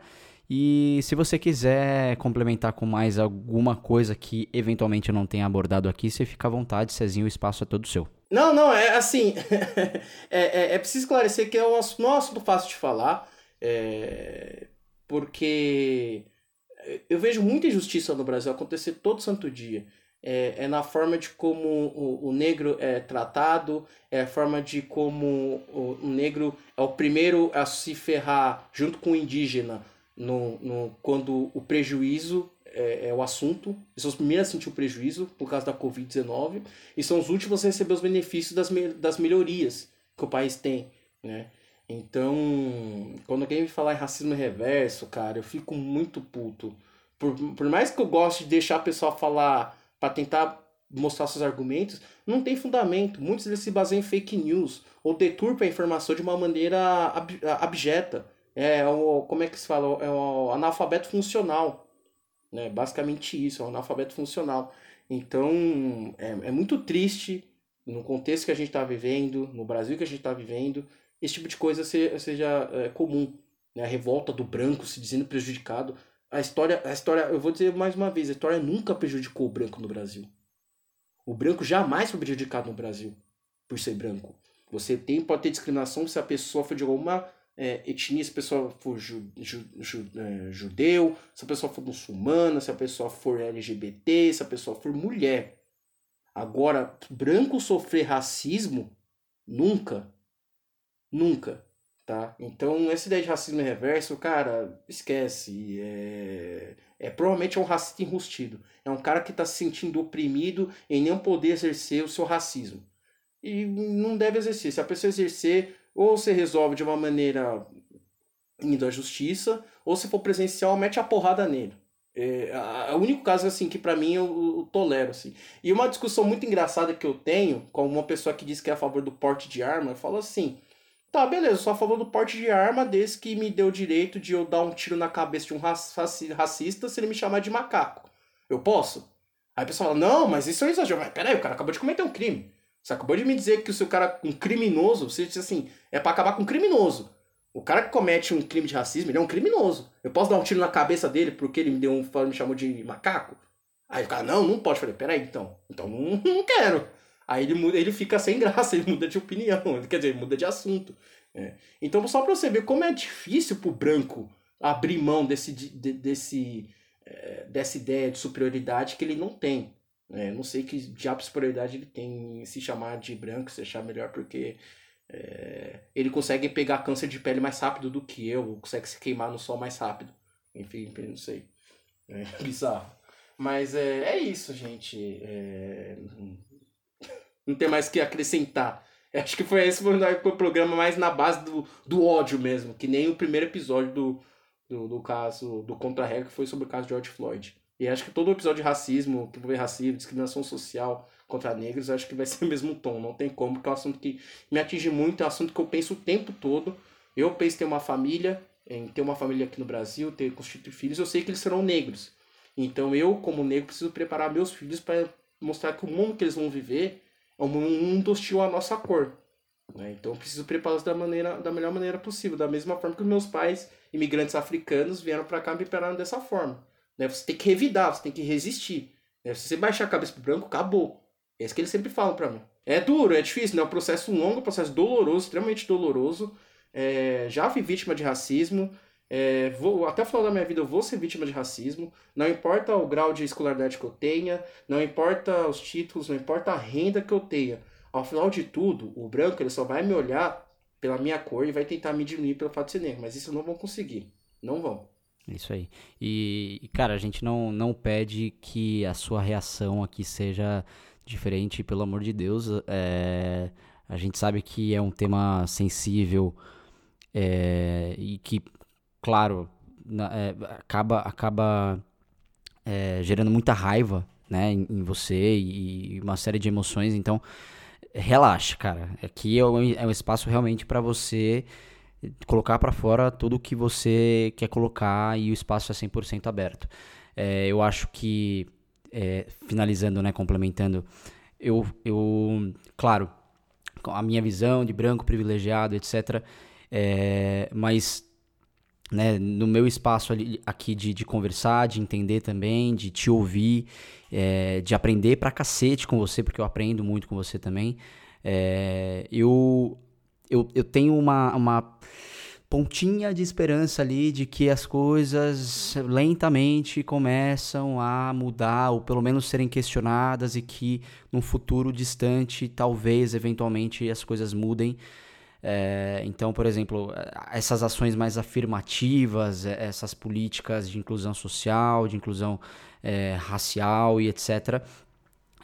E se você quiser complementar com mais alguma coisa que eventualmente eu não tenha abordado aqui, você fica à vontade, Cezinho, o espaço é todo seu. Não, não, é assim. <laughs> é, é, é, preciso esclarecer que é um assunto fácil de falar, é, porque eu vejo muita injustiça no Brasil acontecer todo santo dia é, é na forma de como o, o, negro é tratado, é a forma de como o, o, negro é o primeiro a se ferrar junto com o indígena no, no, quando o prejuízo é, é o assunto. Eles são os primeiros a sentir o prejuízo por causa da Covid-19 e são os últimos a receber os benefícios das, das melhorias que o país tem, né? Então, quando alguém me falar em racismo reverso, cara, eu fico muito puto. Por, por mais que eu goste de deixar a pessoa falar para tentar mostrar seus argumentos, não tem fundamento. Muitos deles se baseiam em fake news ou deturpam a informação de uma maneira ab abjeta. É o, como é que se fala? É o analfabeto funcional. Né? Basicamente isso, é um analfabeto funcional. Então, é, é muito triste no contexto que a gente está vivendo, no Brasil que a gente está vivendo, esse tipo de coisa seja, seja é, comum. Né? A revolta do branco se dizendo prejudicado. A história, a história, eu vou dizer mais uma vez, a história nunca prejudicou o branco no Brasil. O branco jamais foi prejudicado no Brasil por ser branco. Você tem, pode ter discriminação se a pessoa for de alguma é, etnia, se a pessoa for ju, ju, ju, é, judeu, se a pessoa for muçulmana, se a pessoa for LGBT, se a pessoa for mulher. Agora, branco sofrer racismo, nunca. Nunca. Tá? Então, essa ideia de racismo reverso, cara, esquece. É, é provavelmente é um racista enrustido. É um cara que está se sentindo oprimido em não poder exercer o seu racismo. E não deve exercer. Se a pessoa exercer, ou você resolve de uma maneira indo à justiça, ou se for presencial, mete a porrada nele. É, o único caso assim que para mim eu, eu, tolero assim. E uma discussão muito engraçada que eu tenho com uma pessoa que diz que é a favor do porte de arma, eu falo assim: "Tá, beleza, a favor do porte de arma desde que me deu o direito de eu dar um tiro na cabeça de um racista se ele me chamar de macaco. Eu posso?" Aí a pessoa fala: "Não, mas isso é exagero". Mas peraí, o cara acabou de cometer um crime. Você acabou de me dizer que o seu cara, um criminoso, você disse assim, é para acabar com um criminoso. O cara que comete um crime de racismo, ele é um criminoso. Eu posso dar um tiro na cabeça dele porque ele me deu um me chamou de macaco? Aí o cara, não, não pode. Eu falei, peraí, então. Então não, <laughs> não quero. Aí ele, muda, ele fica sem <laughs> graça, ele muda de opinião, <laughs> quer dizer, ele muda de assunto. É. Então, só pra você ver como é difícil pro branco abrir mão desse, de, desse, é, dessa ideia de superioridade que ele não tem. É, não sei que diabo de superioridade ele tem em se chamar de branco, se achar melhor, porque é, ele consegue pegar câncer de pele mais rápido do que eu, consegue se queimar no sol mais rápido. Enfim, não sei. É <laughs> bizarro. Mas é, é isso, gente. É, não tem mais o que acrescentar. Acho que foi esse foi o programa mais na base do, do ódio mesmo, que nem o primeiro episódio do, do, do caso do Contra-Regra, que foi sobre o caso de George Floyd. E acho que todo episódio de racismo, que envolver racismo, discriminação social contra negros, acho que vai ser o mesmo tom. Não tem como, porque é um assunto que me atinge muito, é um assunto que eu penso o tempo todo. Eu penso em ter uma família, em ter uma família aqui no Brasil, ter constituir filhos, eu sei que eles serão negros. Então eu, como negro, preciso preparar meus filhos para mostrar que o mundo que eles vão viver um mundo hostil à nossa cor. Né? Então eu preciso prepará-los da, maneira, da melhor maneira possível, da mesma forma que os meus pais, imigrantes africanos, vieram para cá me prepararam dessa forma. Né? Você tem que revidar, você tem que resistir. Né? Se você baixar a cabeça pro branco, acabou. É isso que eles sempre falam para mim. É duro, é difícil, né? É um processo longo, um processo doloroso, extremamente doloroso. É, já fui vítima de racismo. É, vou, até o final da minha vida eu vou ser vítima de racismo. Não importa o grau de escolaridade que eu tenha, não importa os títulos, não importa a renda que eu tenha. Ao final de tudo, o branco ele só vai me olhar pela minha cor e vai tentar me diminuir pelo fato de ser negro. Mas isso não vão conseguir. Não vão. Isso aí. E, cara, a gente não, não pede que a sua reação aqui seja diferente, pelo amor de Deus. É, a gente sabe que é um tema sensível é, e que, claro, na, é, acaba, acaba é, gerando muita raiva né, em, em, você e uma série de emoções. Então, relaxa, cara. Aqui é um, é um espaço realmente para você colocar para fora tudo o que você quer colocar e o espaço é 100% aberto. É, eu acho que, é, finalizando, né, complementando, eu, eu, claro, a minha visão de branco privilegiado, etc., é, mas né, no meu espaço ali, aqui de, de conversar, de entender também, de te ouvir, é, de aprender pra cacete com você, porque eu aprendo muito com você também, é, eu eu, eu tenho uma, uma pontinha de esperança ali de que as coisas lentamente começam a mudar ou pelo menos serem questionadas e que num futuro distante talvez eventualmente as coisas mudem. É, então, por exemplo, essas ações mais afirmativas, essas políticas de inclusão social, de inclusão é, racial e etc.,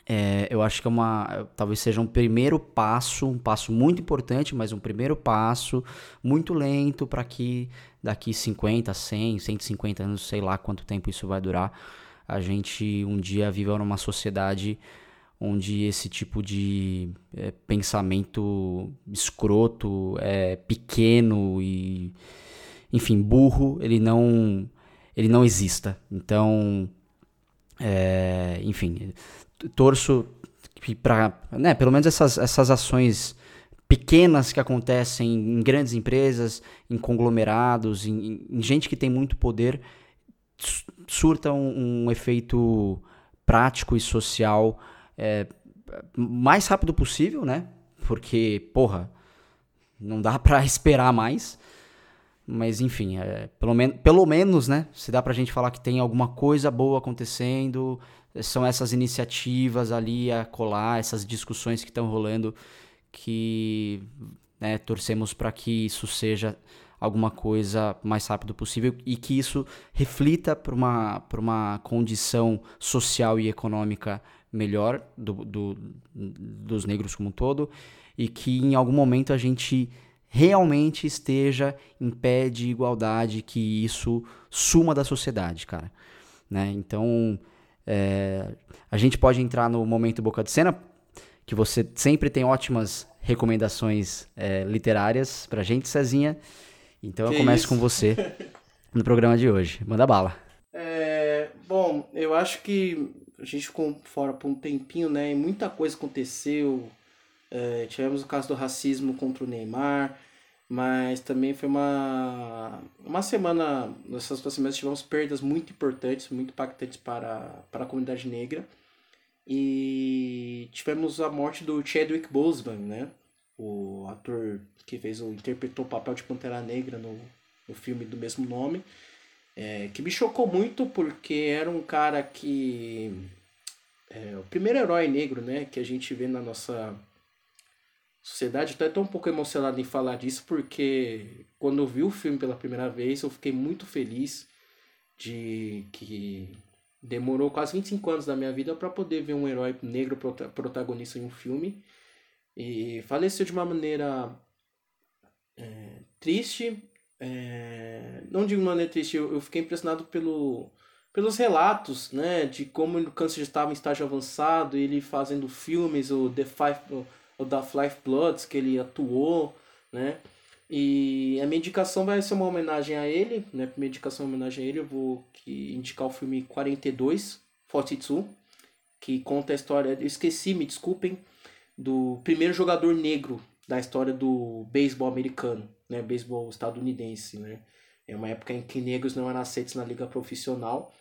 é, eu acho que é uma, talvez seja um primeiro passo, um passo muito importante, mas um primeiro passo muito lento para que daqui 50, 100, 150 anos, sei lá quanto tempo isso vai durar, a gente um dia viva numa sociedade onde esse tipo de é, pensamento escroto, é, pequeno e, enfim, burro, ele não, ele não exista. Então, é, enfim, torço para, né, pelo menos essas, essas ações pequenas que acontecem em grandes empresas, em conglomerados, em, em gente que tem muito poder, surta um, um efeito prático e social é, mais rápido possível, né? Porque, porra, não dá para <laughs> esperar mais. Mas enfim, é, pelo, men pelo menos, né? Se dá pra gente falar que tem alguma coisa boa acontecendo, são essas iniciativas ali a colar, essas discussões que estão rolando, que né, torcemos para que isso seja alguma coisa mais rápido possível e que isso reflita para uma, uma condição social e econômica melhor do, do, dos negros como um todo e que em algum momento a gente realmente esteja em pé de igualdade, que isso suma da sociedade, cara. Né? Então, é, a gente pode entrar no momento boca de cena, que você sempre tem ótimas recomendações é, literárias pra gente, Cezinha. Então que eu começo isso? com você <laughs> no programa de hoje. Manda bala. É, bom, eu acho que a gente ficou fora por um tempinho, né? E muita coisa aconteceu é, tivemos o caso do racismo contra o Neymar, mas também foi uma, uma semana, nessas duas semanas tivemos perdas muito importantes, muito impactantes para, para a comunidade negra. E tivemos a morte do Chadwick Boseman, né? O ator que fez o interpretou o papel de Pantera Negra no, no filme do mesmo nome. É, que me chocou muito porque era um cara que é o primeiro herói negro, né, que a gente vê na nossa sociedade. Estou até um pouco emocionado em falar disso, porque quando eu vi o filme pela primeira vez, eu fiquei muito feliz de que demorou quase 25 anos da minha vida para poder ver um herói negro protagonista em um filme. E faleceu de uma maneira é, triste. É, não digo de maneira triste, eu, eu fiquei impressionado pelo, pelos relatos né, de como o câncer estava em estágio avançado, ele fazendo filmes, o The Five o da Life Bloods, que ele atuou, né? E a minha indicação vai ser uma homenagem a ele, né? Minha indicação é uma homenagem a ele, eu vou indicar o filme 42, 42, que conta a história, eu esqueci, me desculpem, do primeiro jogador negro da história do beisebol americano, né? Beisebol estadunidense, né? É uma época em que negros não eram aceitos na liga profissional.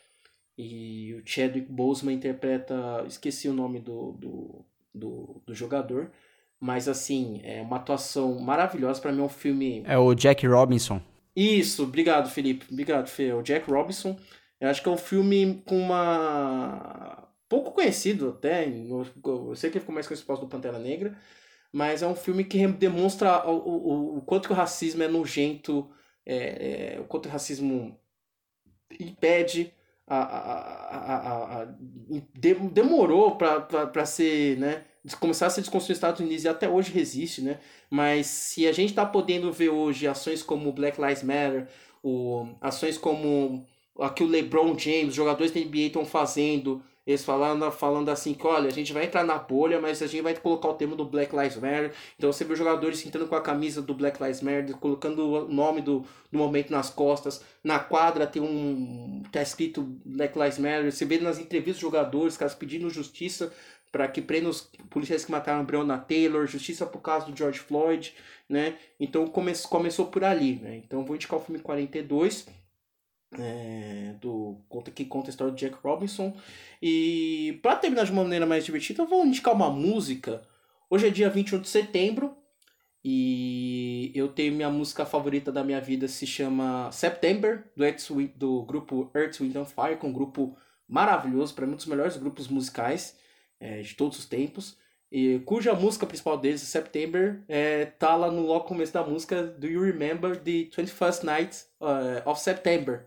E o Chadwick Boseman interpreta, esqueci o nome do, do, do, do jogador, mas assim, é uma atuação maravilhosa. para mim é um filme. É o Jack Robinson. Isso, obrigado, Felipe. Obrigado, Fê. É o Jack Robinson. Eu acho que é um filme com uma. pouco conhecido até. Eu sei que ele ficou mais conhecido por do Pantera Negra. Mas é um filme que demonstra o, o, o quanto que o racismo é nojento, é, é, o quanto o racismo impede a, a, a, a, demorou para ser, né, começar a ser desconstruído nos Estados Unidos e até hoje resiste, né? Mas se a gente está podendo ver hoje ações como Black Lives Matter, o, ações como aqui o LeBron James, jogadores da NBA estão fazendo, eles falando, falando assim que, olha, a gente vai entrar na bolha, mas a gente vai colocar o termo do Black Lives Matter. Então você vê os jogadores entrando com a camisa do Black Lives Matter, colocando o nome do, do momento nas costas. Na quadra tem um. tá escrito Black Lives Matter. Você vê nas entrevistas dos jogadores, caras pedindo justiça para que prenda os policiais que mataram Breonna Taylor, justiça por causa do George Floyd, né? Então come, começou por ali, né? Então vou indicar o filme 42, é, do, que conta a história do Jack Robinson. E para terminar de uma maneira mais divertida, eu vou indicar uma música. Hoje é dia 21 de setembro e eu tenho minha música favorita da minha vida, se chama September, do, Earth, do grupo Earth, Wind and Fire, que é um grupo maravilhoso, para mim um dos melhores grupos musicais é, de todos os tempos, e cuja música principal deles, September, é, tá lá no logo começo da música Do You Remember the 21st Night uh, of September?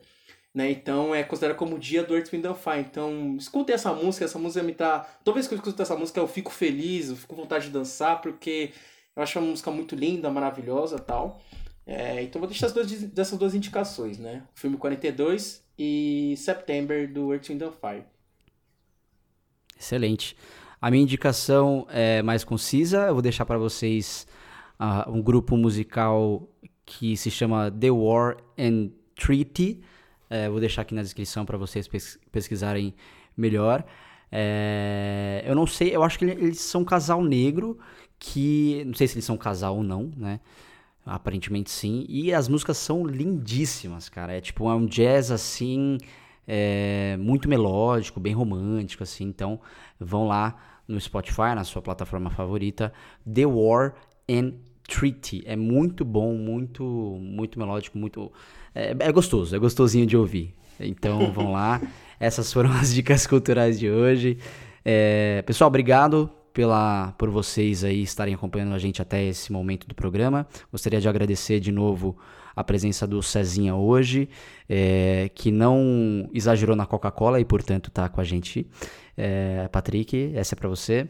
Né? Então é considerado como o dia do Earth, Wind and Fire. Então escute essa música, essa música me tá... Toda vez que eu escuto essa música eu fico feliz, eu fico com vontade de dançar, porque eu acho uma música muito linda, maravilhosa tal. É, então vou deixar as duas, dessas duas indicações, né? O filme 42 e September do Earth, Wind and Fire. Excelente. A minha indicação é mais concisa, eu vou deixar para vocês uh, um grupo musical que se chama The War and Treaty. É, vou deixar aqui na descrição para vocês pesquisarem melhor. É, eu não sei, eu acho que eles são um casal negro que. Não sei se eles são um casal ou não, né? Aparentemente sim. E as músicas são lindíssimas, cara. É tipo é um jazz assim. É, muito melódico, bem romântico, assim. Então, vão lá no Spotify, na sua plataforma favorita, The War and Treaty. É muito bom, muito, muito melódico, muito. É, é gostoso, é gostosinho de ouvir. Então, <laughs> vão lá. Essas foram as dicas culturais de hoje. É, pessoal, obrigado pela, por vocês aí estarem acompanhando a gente até esse momento do programa. Gostaria de agradecer de novo a presença do Cezinha hoje, é, que não exagerou na Coca-Cola e, portanto, está com a gente. É, Patrick, essa é para você.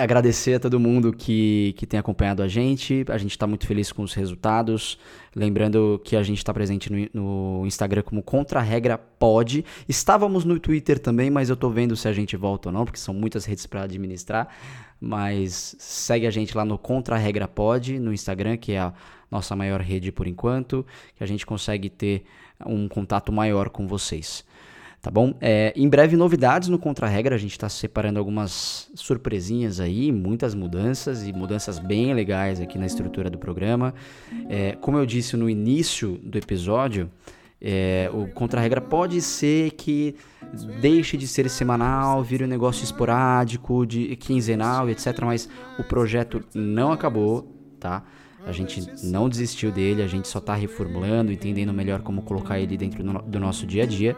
Agradecer a todo mundo que, que tem acompanhado a gente. A gente está muito feliz com os resultados. Lembrando que a gente está presente no, no, Instagram como Contra-Regra Pod. Estávamos no Twitter também, mas eu estou vendo se a gente volta ou não, porque são muitas redes para administrar. Mas segue a gente lá no Contra-Regra Pod, no Instagram, que é a nossa maior rede por enquanto, que a gente consegue ter um contato maior com vocês tá bom? É, em breve, novidades no Contra-Regra, a gente está separando algumas surpresinhas aí, muitas mudanças e mudanças bem legais aqui na estrutura do programa. É, como eu disse no início do episódio, é, o Contra-Regra pode ser que deixe de ser semanal, vire um negócio esporádico, de quinzenal, etc. Mas o projeto não acabou, tá? A gente não desistiu dele, a gente só está reformulando, entendendo melhor como colocar ele dentro do nosso dia a dia.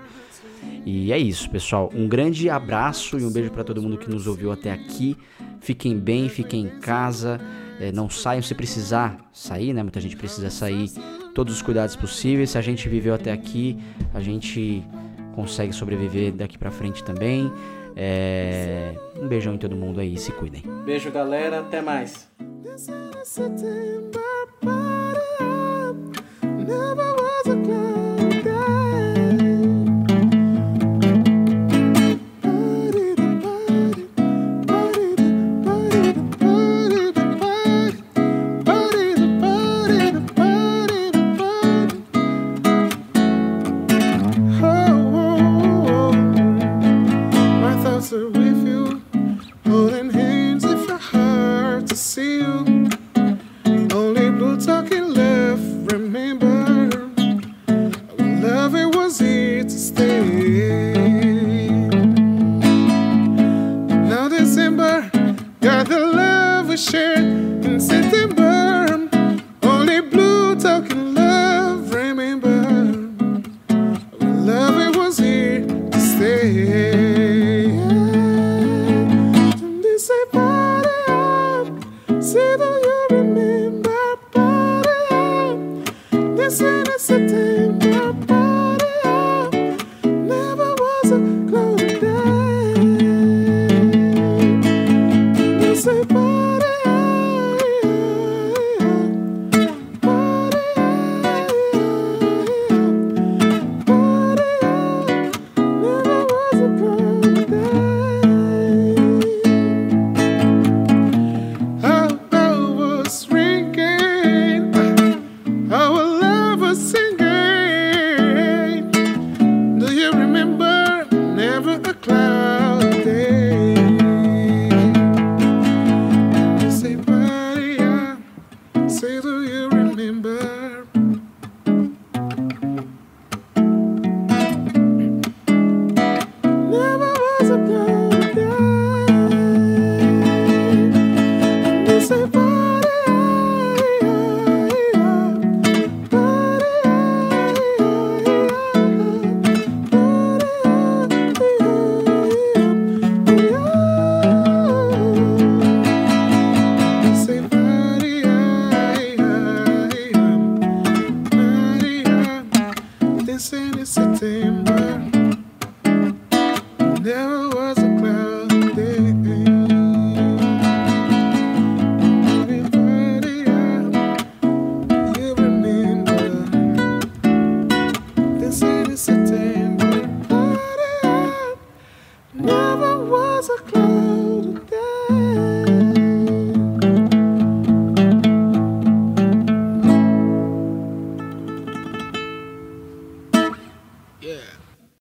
E é isso, pessoal. Um grande abraço e um beijo para todo mundo que nos ouviu até aqui. Fiquem bem, fiquem em casa. É, não saiam se precisar sair, né? Muita gente precisa sair. Todos os cuidados possíveis. Se a gente viveu até aqui, a gente consegue sobreviver daqui para frente também. É... Um beijão em todo mundo aí, se cuidem. Beijo, galera. Até mais.